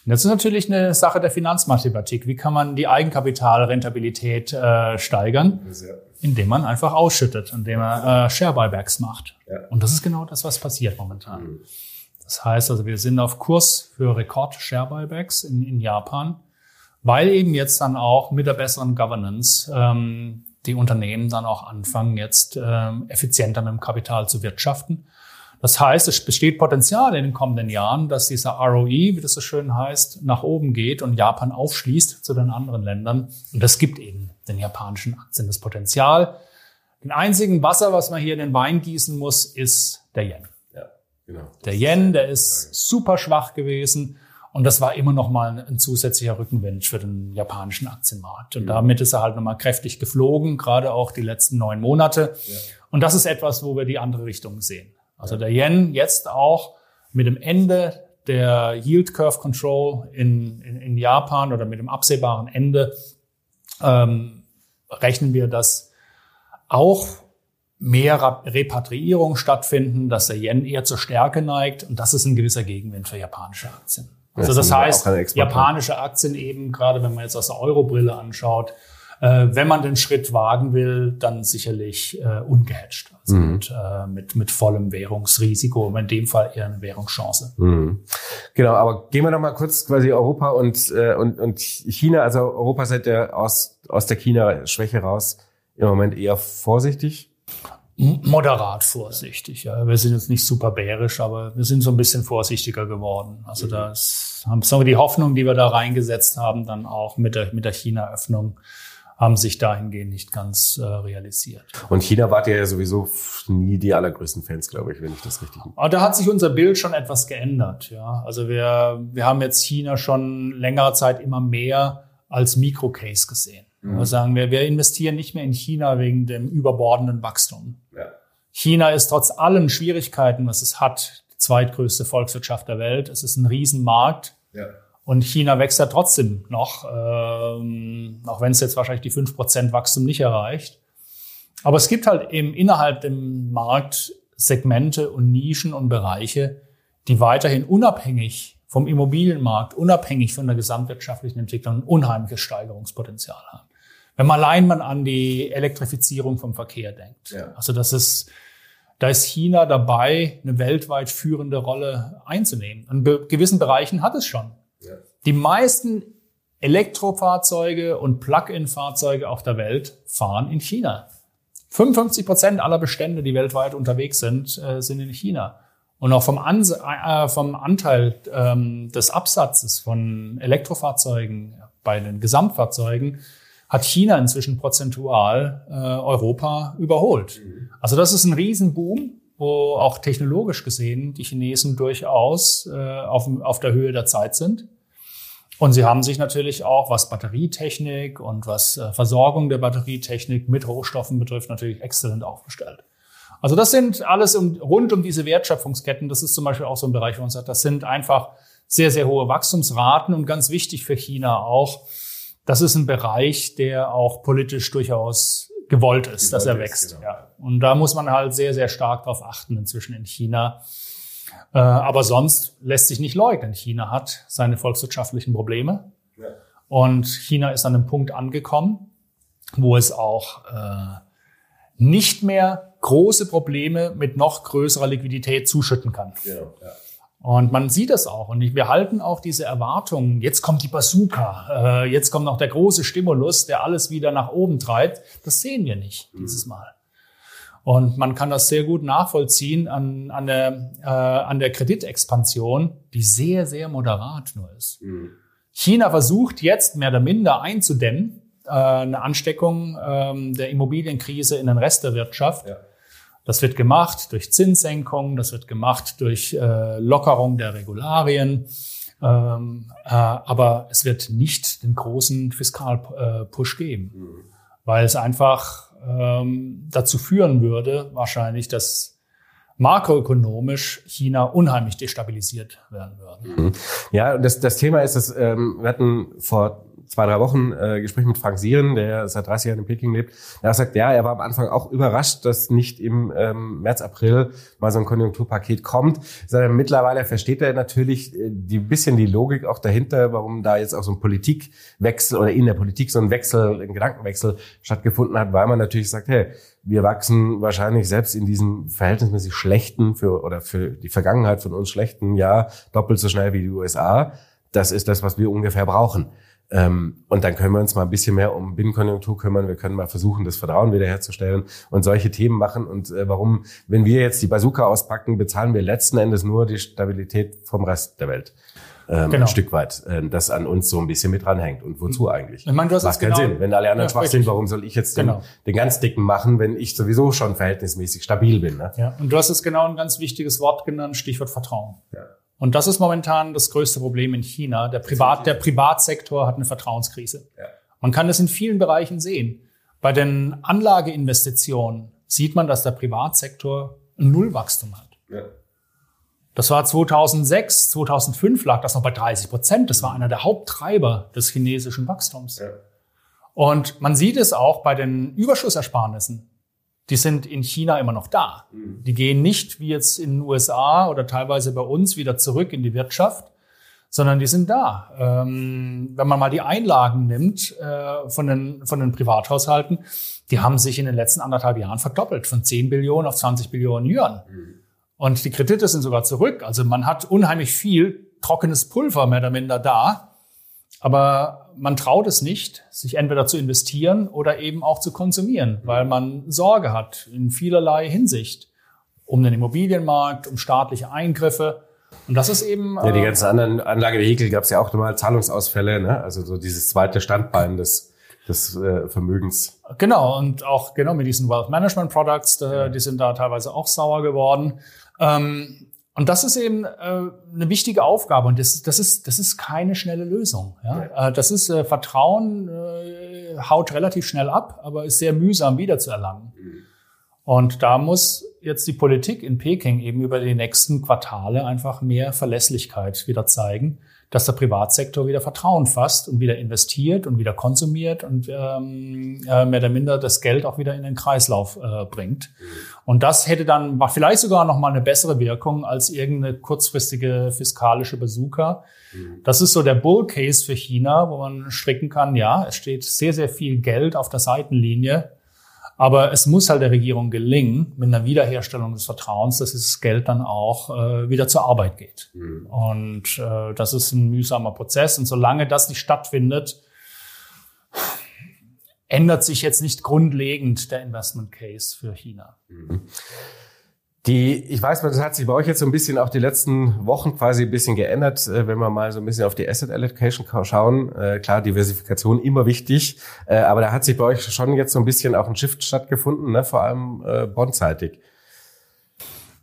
Und das ist natürlich eine Sache der Finanzmathematik. Wie kann man die Eigenkapitalrentabilität äh, steigern? Indem man einfach ausschüttet, indem man äh, Share Buybacks macht. Ja. Und das ist genau das, was passiert momentan. Mhm. Das heißt also, wir sind auf Kurs für Rekord-Share-Buybacks in, in Japan, weil eben jetzt dann auch mit der besseren Governance ähm, die Unternehmen dann auch anfangen, jetzt ähm, effizienter mit dem Kapital zu wirtschaften. Das heißt, es besteht Potenzial in den kommenden Jahren, dass dieser ROE, wie das so schön heißt, nach oben geht und Japan aufschließt zu den anderen Ländern. Und das gibt eben den japanischen Aktien das Potenzial. Den einzigen Wasser, was man hier in den Wein gießen muss, ist der Yen. Genau. Der Yen, der ist super schwach gewesen. Und das war immer noch mal ein, zusätzlicher Rückenwind für den japanischen Aktienmarkt. Und ja. damit ist er halt nochmal kräftig geflogen, gerade auch die letzten neun Monate. Ja. Und das ist etwas, wo wir die andere Richtung sehen. Also ja. der Yen jetzt auch mit dem Ende der Yield Curve Control in, in, in Japan oder mit dem absehbaren Ende ähm, rechnen wir, dass auch mehr Repatriierung stattfinden, dass der Yen eher zur Stärke neigt und das ist ein gewisser Gegenwind für japanische Aktien. Also das, das heißt, japanische Aktien eben, gerade wenn man jetzt aus der Eurobrille anschaut, äh, wenn man den Schritt wagen will, dann sicherlich äh, ungehatcht, also mhm. mit, äh, mit, mit vollem Währungsrisiko, aber in dem Fall eher eine Währungschance. Mhm. Genau, aber gehen wir noch mal kurz quasi Europa und, äh, und, und China, also Europa seit der aus, aus der China-Schwäche raus im Moment eher vorsichtig. Moderat vorsichtig. Ja. Wir sind jetzt nicht super bärisch, aber wir sind so ein bisschen vorsichtiger geworden. Also mhm. das haben wir, die Hoffnung, die wir da reingesetzt haben, dann auch mit der, mit der China-Öffnung, haben sich dahingehend nicht ganz äh, realisiert. Und China wart ja sowieso nie die allergrößten Fans, glaube ich, wenn ich das richtig. Aber da hat sich unser Bild schon etwas geändert. Ja, also wir wir haben jetzt China schon längere Zeit immer mehr als Mikrocase gesehen. Mhm. Wir sagen wir, wir investieren nicht mehr in China wegen dem überbordenden Wachstum. Ja. China ist trotz allen Schwierigkeiten, was es hat, die zweitgrößte Volkswirtschaft der Welt. Es ist ein Riesenmarkt. Ja. Und China wächst ja trotzdem noch, ähm, auch wenn es jetzt wahrscheinlich die 5% Wachstum nicht erreicht. Aber es gibt halt eben innerhalb dem Markt Segmente und Nischen und Bereiche, die weiterhin unabhängig vom Immobilienmarkt, unabhängig von der gesamtwirtschaftlichen Entwicklung ein unheimliches Steigerungspotenzial haben. Wenn man allein man an die Elektrifizierung vom Verkehr denkt. Ja. Also das ist, da ist China dabei, eine weltweit führende Rolle einzunehmen. In gewissen Bereichen hat es schon. Ja. Die meisten Elektrofahrzeuge und Plug-in-Fahrzeuge auf der Welt fahren in China. 55 Prozent aller Bestände, die weltweit unterwegs sind, äh, sind in China. Und auch vom, Ans äh, vom Anteil ähm, des Absatzes von Elektrofahrzeugen bei den Gesamtfahrzeugen hat China inzwischen prozentual äh, Europa überholt. Mhm. Also das ist ein Riesenboom, wo auch technologisch gesehen die Chinesen durchaus äh, auf, auf der Höhe der Zeit sind. Und sie haben sich natürlich auch, was Batterietechnik und was äh, Versorgung der Batterietechnik mit Rohstoffen betrifft, natürlich exzellent aufgestellt. Also das sind alles um, rund um diese Wertschöpfungsketten. Das ist zum Beispiel auch so ein Bereich, wo man sagt, das sind einfach sehr, sehr hohe Wachstumsraten und ganz wichtig für China auch, das ist ein Bereich, der auch politisch durchaus gewollt ist, gewollt dass er wächst. Genau. Ja. Und da muss man halt sehr, sehr stark darauf achten inzwischen in China. Äh, aber sonst lässt sich nicht leugnen. China hat seine volkswirtschaftlichen Probleme. Ja. Und China ist an einem Punkt angekommen, wo es auch äh, nicht mehr große Probleme mit noch größerer Liquidität zuschütten kann. Genau, ja. Und man sieht das auch. Und wir halten auch diese Erwartungen, jetzt kommt die Bazooka, äh, jetzt kommt noch der große Stimulus, der alles wieder nach oben treibt. Das sehen wir nicht mhm. dieses Mal. Und man kann das sehr gut nachvollziehen an, an, der, äh, an der Kreditexpansion, die sehr, sehr moderat nur ist. Mhm. China versucht jetzt mehr oder minder einzudämmen, äh, eine Ansteckung ähm, der Immobilienkrise in den Rest der Wirtschaft. Ja. Das wird gemacht durch Zinssenkungen, das wird gemacht durch äh, Lockerung der Regularien. Ähm, äh, aber es wird nicht den großen Fiskalpush geben, mhm. weil es einfach ähm, dazu führen würde, wahrscheinlich, dass makroökonomisch China unheimlich destabilisiert werden würde. Mhm. Ja, das, das Thema ist, dass ähm, wir hatten vor zwei, drei Wochen äh, Gespräch mit Frank Sieren, der seit 30 Jahren in Peking lebt. Er hat gesagt, ja, er war am Anfang auch überrascht, dass nicht im ähm, März, April mal so ein Konjunkturpaket kommt. Sondern mittlerweile versteht er natürlich äh, die bisschen die Logik auch dahinter, warum da jetzt auch so ein Politikwechsel oder in der Politik so ein Wechsel, ein Gedankenwechsel stattgefunden hat, weil man natürlich sagt, hey, wir wachsen wahrscheinlich selbst in diesem verhältnismäßig schlechten für oder für die Vergangenheit von uns schlechten Jahr doppelt so schnell wie die USA. Das ist das, was wir ungefähr brauchen. Ähm, und dann können wir uns mal ein bisschen mehr um Binnenkonjunktur kümmern. Wir können mal versuchen, das Vertrauen wiederherzustellen und solche Themen machen. Und äh, warum, wenn wir jetzt die Bazooka auspacken, bezahlen wir letzten Endes nur die Stabilität vom Rest der Welt. Ähm, genau. Ein Stück weit, äh, das an uns so ein bisschen mit dranhängt. Und wozu mhm. eigentlich? Ich meine, du hast Macht keinen genau, Sinn. Wenn alle anderen ja, schwach sind, warum soll ich jetzt den, genau. den ganz dicken machen, wenn ich sowieso schon verhältnismäßig stabil bin? Ne? Ja, und du hast jetzt genau ein ganz wichtiges Wort genannt, Stichwort Vertrauen. Ja. Und das ist momentan das größte Problem in China. Der, Privat, der Privatsektor hat eine Vertrauenskrise. Ja. Man kann das in vielen Bereichen sehen. Bei den Anlageinvestitionen sieht man, dass der Privatsektor ein Nullwachstum hat. Ja. Das war 2006, 2005 lag das noch bei 30 Prozent. Das war einer der Haupttreiber des chinesischen Wachstums. Ja. Und man sieht es auch bei den Überschussersparnissen die sind in China immer noch da. Mhm. Die gehen nicht wie jetzt in den USA oder teilweise bei uns wieder zurück in die Wirtschaft, sondern die sind da. Ähm, wenn man mal die Einlagen nimmt äh, von, den, von den Privathaushalten, die haben sich in den letzten anderthalb Jahren verdoppelt, von 10 Billionen auf 20 Billionen Yuan. Mhm. Und die Kredite sind sogar zurück. Also man hat unheimlich viel trockenes Pulver mehr oder minder da. Aber man traut es nicht, sich entweder zu investieren oder eben auch zu konsumieren, weil man Sorge hat in vielerlei Hinsicht um den Immobilienmarkt, um staatliche Eingriffe. Und das ist eben. Ja, die äh, ganzen anderen Anlagevehikel gab es ja auch nochmal Zahlungsausfälle, ne? Also so dieses zweite Standbein des des äh, Vermögens. Genau, und auch genau mit diesen Wealth Management Products, äh, die sind da teilweise auch sauer geworden. Ähm, und das ist eben äh, eine wichtige Aufgabe und das, das, ist, das ist keine schnelle Lösung. Ja? Äh, das ist äh, Vertrauen äh, haut relativ schnell ab, aber ist sehr mühsam wiederzuerlangen. Mhm. Und da muss jetzt die Politik in Peking eben über die nächsten Quartale einfach mehr Verlässlichkeit wieder zeigen dass der Privatsektor wieder Vertrauen fasst und wieder investiert und wieder konsumiert und ähm, äh, mehr oder minder das Geld auch wieder in den Kreislauf äh, bringt. Und das hätte dann vielleicht sogar noch mal eine bessere Wirkung als irgendeine kurzfristige fiskalische Bazooka. Das ist so der Bull Case für China, wo man stricken kann, ja, es steht sehr, sehr viel Geld auf der Seitenlinie aber es muss halt der Regierung gelingen, mit einer Wiederherstellung des Vertrauens, dass dieses Geld dann auch äh, wieder zur Arbeit geht. Mhm. Und äh, das ist ein mühsamer Prozess. Und solange das nicht stattfindet, ändert sich jetzt nicht grundlegend der Investment Case für China. Mhm. Die, ich weiß, das hat sich bei euch jetzt so ein bisschen auch die letzten Wochen quasi ein bisschen geändert, äh, wenn wir mal so ein bisschen auf die Asset Allocation schauen. Äh, klar, Diversifikation immer wichtig, äh, aber da hat sich bei euch schon jetzt so ein bisschen auch ein Shift stattgefunden, ne? vor allem bondseitig.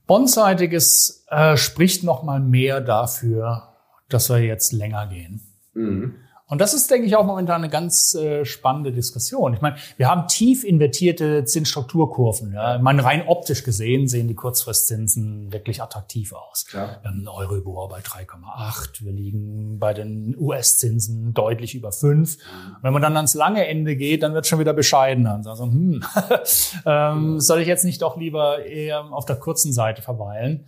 Bondseitiges äh, spricht noch mal mehr dafür, dass wir jetzt länger gehen. Mhm. Und das ist, denke ich, auch momentan eine ganz äh, spannende Diskussion. Ich meine, wir haben tief invertierte Zinsstrukturkurven. Ja. Ich meine, rein optisch gesehen sehen die Kurzfristzinsen wirklich attraktiv aus. Haben einen Euribor bei 3,8. Wir liegen bei den US-Zinsen deutlich über 5. Mhm. Wenn man dann ans lange Ende geht, dann wird es schon wieder bescheidener. Also, hm, ähm, soll ich jetzt nicht doch lieber eher auf der kurzen Seite verweilen?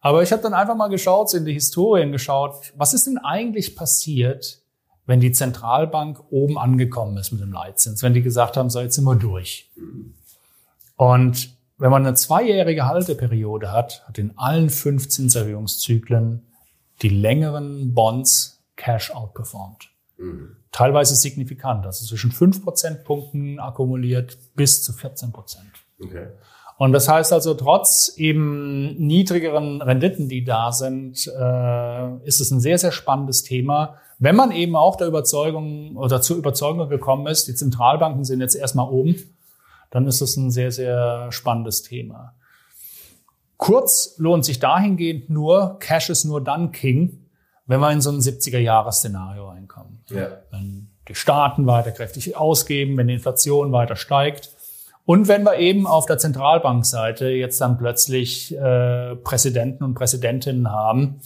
Aber ich habe dann einfach mal geschaut, in die Historien geschaut, was ist denn eigentlich passiert, wenn die Zentralbank oben angekommen ist mit dem Leitzins, wenn die gesagt haben, so jetzt sind wir durch. Und wenn man eine zweijährige Halteperiode hat, hat in allen fünf Zinserhöhungszyklen die längeren Bonds Cash outperformed. Mhm. Teilweise signifikant, also zwischen fünf Prozentpunkten akkumuliert bis zu 14 Prozent. Okay. Und das heißt also, trotz eben niedrigeren Renditen, die da sind, äh, ist es ein sehr, sehr spannendes Thema. Wenn man eben auch der Überzeugung oder zur Überzeugung gekommen ist, die Zentralbanken sind jetzt erstmal oben, dann ist es ein sehr, sehr spannendes Thema. Kurz lohnt sich dahingehend nur, Cash ist nur dann King, wenn wir in so ein 70er-Jahres-Szenario reinkommen. Ja. Wenn die Staaten weiter kräftig ausgeben, wenn die Inflation weiter steigt und wenn wir eben auf der Zentralbankseite jetzt dann plötzlich äh, Präsidenten und Präsidentinnen haben,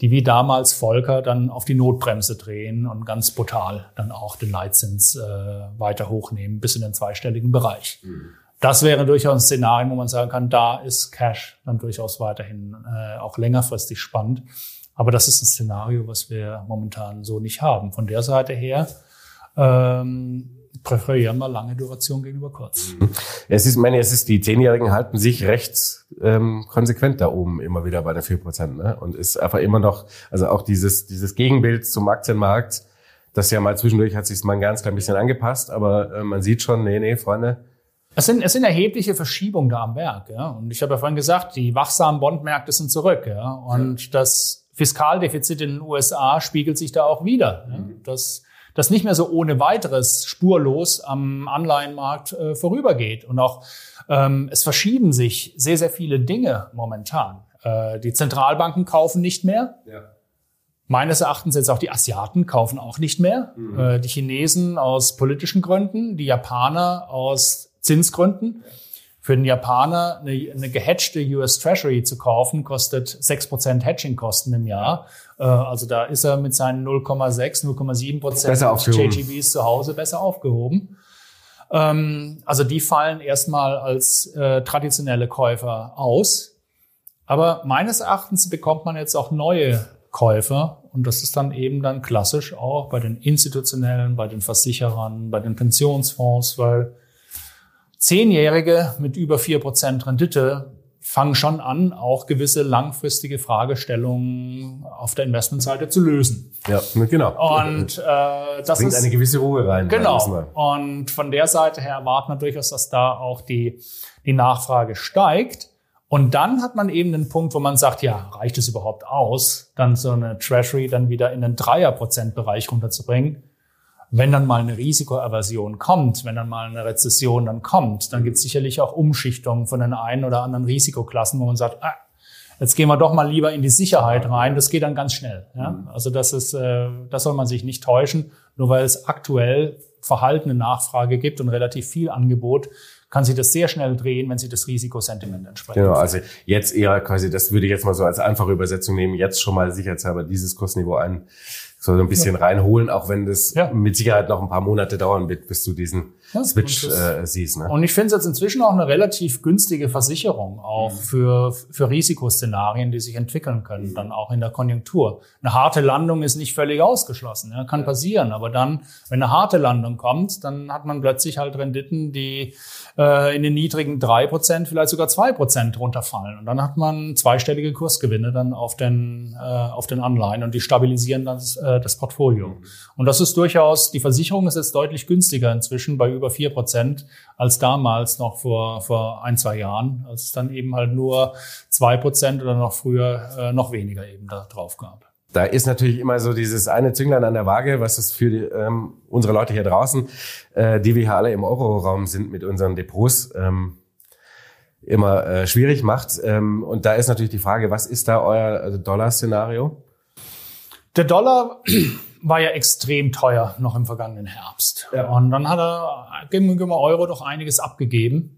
die wie damals Volker dann auf die Notbremse drehen und ganz brutal dann auch den Leitzins äh, weiter hochnehmen bis in den zweistelligen Bereich. Mhm. Das wäre durchaus ein Szenario, wo man sagen kann, da ist Cash dann durchaus weiterhin äh, auch längerfristig spannend. Aber das ist ein Szenario, was wir momentan so nicht haben. Von der Seite her ähm, präferieren wir lange Duration gegenüber kurz. Mhm. Es ist, meine, es ist, die Zehnjährigen halten sich recht ähm, konsequent da oben immer wieder bei den vier Prozent, ne? Und ist einfach immer noch, also auch dieses, dieses Gegenbild zum Aktienmarkt, das ja mal zwischendurch hat sich mal ein ganz klein bisschen angepasst, aber äh, man sieht schon, nee, nee, Freunde. Es sind, es sind erhebliche Verschiebungen da am Werk, ja. Und ich habe ja vorhin gesagt, die wachsamen Bondmärkte sind zurück, ja. Und ja. das Fiskaldefizit in den USA spiegelt sich da auch wieder. Ja? Mhm. Das das nicht mehr so ohne weiteres spurlos am Anleihenmarkt äh, vorübergeht. Und auch ähm, es verschieben sich sehr, sehr viele Dinge momentan. Äh, die Zentralbanken kaufen nicht mehr. Ja. Meines Erachtens jetzt auch die Asiaten kaufen auch nicht mehr. Mhm. Äh, die Chinesen aus politischen Gründen, die Japaner aus Zinsgründen. Ja. Für den Japaner eine, eine gehatchte US Treasury zu kaufen, kostet 6% Hedging-Kosten im Jahr. Äh, also da ist er mit seinen 0,6, 0,7 Prozent JGBs zu Hause besser aufgehoben. Ähm, also die fallen erstmal als äh, traditionelle Käufer aus. Aber meines Erachtens bekommt man jetzt auch neue Käufer und das ist dann eben dann klassisch auch bei den institutionellen, bei den Versicherern, bei den Pensionsfonds, weil Zehnjährige mit über vier Prozent Rendite fangen schon an, auch gewisse langfristige Fragestellungen auf der Investmentseite zu lösen. Ja, genau. Und äh, das, das bringt ist, eine gewisse Ruhe rein. Genau. Und von der Seite her erwarten wir durchaus, dass da auch die, die Nachfrage steigt. Und dann hat man eben den Punkt, wo man sagt, ja, reicht es überhaupt aus, dann so eine Treasury dann wieder in den Dreier-Prozent-Bereich runterzubringen? Wenn dann mal eine Risikoaversion kommt, wenn dann mal eine Rezession dann kommt, dann gibt es sicherlich auch Umschichtungen von den einen oder anderen Risikoklassen, wo man sagt, ah, jetzt gehen wir doch mal lieber in die Sicherheit rein. Das geht dann ganz schnell. Ja? Mhm. Also das ist, äh, das soll man sich nicht täuschen, nur weil es aktuell verhaltene Nachfrage gibt und relativ viel Angebot, kann sich das sehr schnell drehen, wenn sich das Risikosentiment entspricht. Genau, also jetzt eher quasi, das würde ich jetzt mal so als einfache Übersetzung nehmen, jetzt schon mal sicherheitshalber dieses Kursniveau ein so ein bisschen ja. reinholen, auch wenn das ja. mit Sicherheit noch ein paar Monate dauern wird, bis du diesen ja, Switch äh, siehst. Ne? Und ich finde es jetzt inzwischen auch eine relativ günstige Versicherung, auch mhm. für, für Risikoszenarien, die sich entwickeln können, mhm. dann auch in der Konjunktur. Eine harte Landung ist nicht völlig ausgeschlossen, ja, kann passieren, aber dann, wenn eine harte Landung kommt, dann hat man plötzlich halt Renditen, die äh, in den niedrigen drei Prozent, vielleicht sogar zwei Prozent runterfallen. Und dann hat man zweistellige Kursgewinne dann auf den, äh, auf den Anleihen und die stabilisieren das, äh, das Portfolio. Und das ist durchaus, die Versicherung ist jetzt deutlich günstiger inzwischen bei über vier Prozent als damals noch vor, vor ein, zwei Jahren, als es dann eben halt nur zwei Prozent oder noch früher äh, noch weniger eben da drauf gab. Da ist natürlich immer so dieses eine Zünglein an der Waage, was es für die, ähm, unsere Leute hier draußen, äh, die wir hier alle im Euro-Raum sind mit unseren Depots, ähm, immer äh, schwierig macht. Ähm, und da ist natürlich die Frage, was ist da euer Dollar-Szenario? Der Dollar war ja extrem teuer noch im vergangenen Herbst. Ja. Und dann hat er gegenüber Euro doch einiges abgegeben.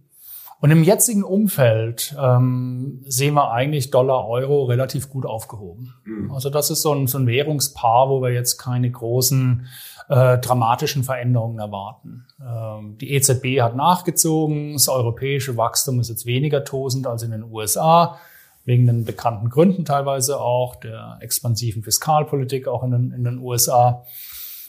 Und im jetzigen Umfeld ähm, sehen wir eigentlich Dollar-Euro relativ gut aufgehoben. Mhm. Also das ist so ein, so ein Währungspaar, wo wir jetzt keine großen äh, dramatischen Veränderungen erwarten. Ähm, die EZB hat nachgezogen, das europäische Wachstum ist jetzt weniger tosend als in den USA, wegen den bekannten Gründen teilweise auch, der expansiven Fiskalpolitik auch in den, in den USA.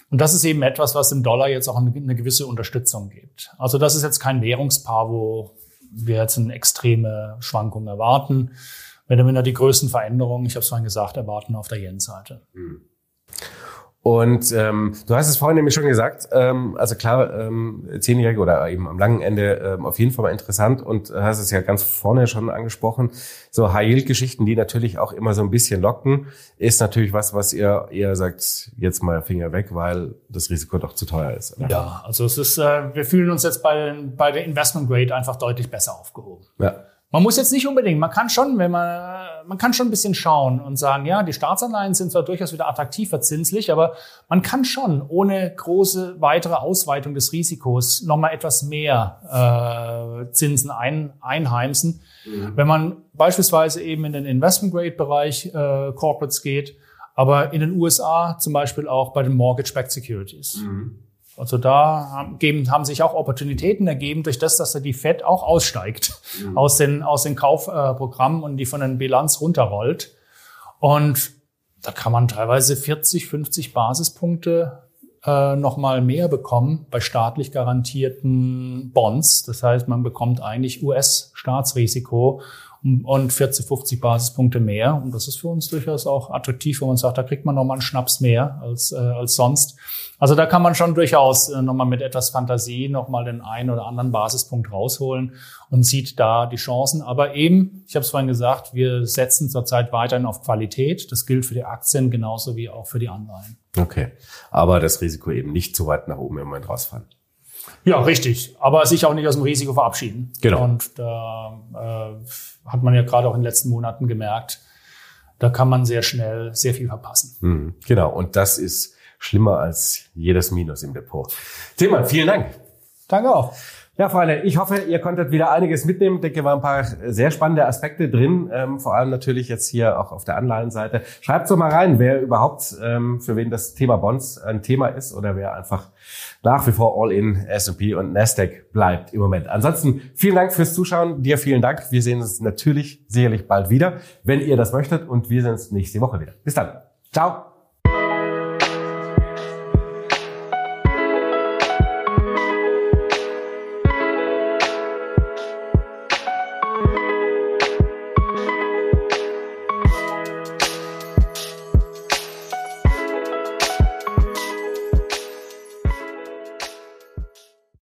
Und das ist eben etwas, was dem Dollar jetzt auch eine, gewisse Unterstützung gibt. Also das ist jetzt kein Währungspaar, wo wir jetzt eine extreme Schwankung erwarten. Wenn wir da die größten Veränderungen, ich habe es vorhin gesagt, erwarten auf der Yen-Seite. Und ähm, du hast es vorhin nämlich schon gesagt, ähm, also klar, ähm, zehnjährige oder eben am langen Ende ähm, auf jeden Fall mal interessant und hast es ja ganz vorne schon angesprochen. So High-Yield-Geschichten, die natürlich auch immer so ein bisschen locken, ist natürlich was, was ihr eher sagt, jetzt mal Finger weg, weil das Risiko doch zu teuer ist. Oder? Ja, also es ist, äh, wir fühlen uns jetzt bei, den, bei der Investment Grade einfach deutlich besser aufgehoben. Ja. Man muss jetzt nicht unbedingt, man kann schon, wenn man, man kann schon ein bisschen schauen und sagen, ja, die Staatsanleihen sind zwar durchaus wieder attraktiver zinslich, aber man kann schon ohne große weitere Ausweitung des Risikos nochmal etwas mehr äh, Zinsen ein, einheimsen. Mhm. Wenn man beispielsweise eben in den Investment-Grade-Bereich äh, Corporates geht, aber in den USA zum Beispiel auch bei den Mortgage-Backed Securities. Mhm. Also da haben, geben, haben sich auch Opportunitäten ergeben durch das, dass da die Fed auch aussteigt mhm. aus den, aus den Kaufprogrammen und die von den Bilanz runterrollt. Und da kann man teilweise 40, 50 Basispunkte äh, nochmal mehr bekommen bei staatlich garantierten Bonds. Das heißt, man bekommt eigentlich US-Staatsrisiko und 40, 50 Basispunkte mehr. Und das ist für uns durchaus auch attraktiv, wenn man sagt, da kriegt man nochmal einen Schnaps mehr als, äh, als sonst. Also da kann man schon durchaus äh, nochmal mit etwas Fantasie nochmal den einen oder anderen Basispunkt rausholen und sieht da die Chancen. Aber eben, ich habe es vorhin gesagt, wir setzen zurzeit weiterhin auf Qualität. Das gilt für die Aktien genauso wie auch für die Anleihen. Okay. Aber das Risiko eben nicht zu weit nach oben im Moment rausfallen. Ja, richtig. Aber sich auch nicht aus dem Risiko verabschieden. Genau. Und da äh, hat man ja gerade auch in den letzten Monaten gemerkt, da kann man sehr schnell sehr viel verpassen. Mhm, genau. Und das ist schlimmer als jedes Minus im Depot. Thema, vielen Dank. Danke auch. Ja, Freunde, ich hoffe, ihr konntet wieder einiges mitnehmen. Ich denke, waren ein paar sehr spannende Aspekte drin, ähm, vor allem natürlich jetzt hier auch auf der Anleihenseite. Schreibt doch mal rein, wer überhaupt, ähm, für wen das Thema Bonds ein Thema ist oder wer einfach nach wie vor all in S&P und Nasdaq bleibt im Moment. Ansonsten vielen Dank fürs Zuschauen. Dir vielen Dank. Wir sehen uns natürlich sicherlich bald wieder, wenn ihr das möchtet und wir sehen uns nächste Woche wieder. Bis dann. Ciao.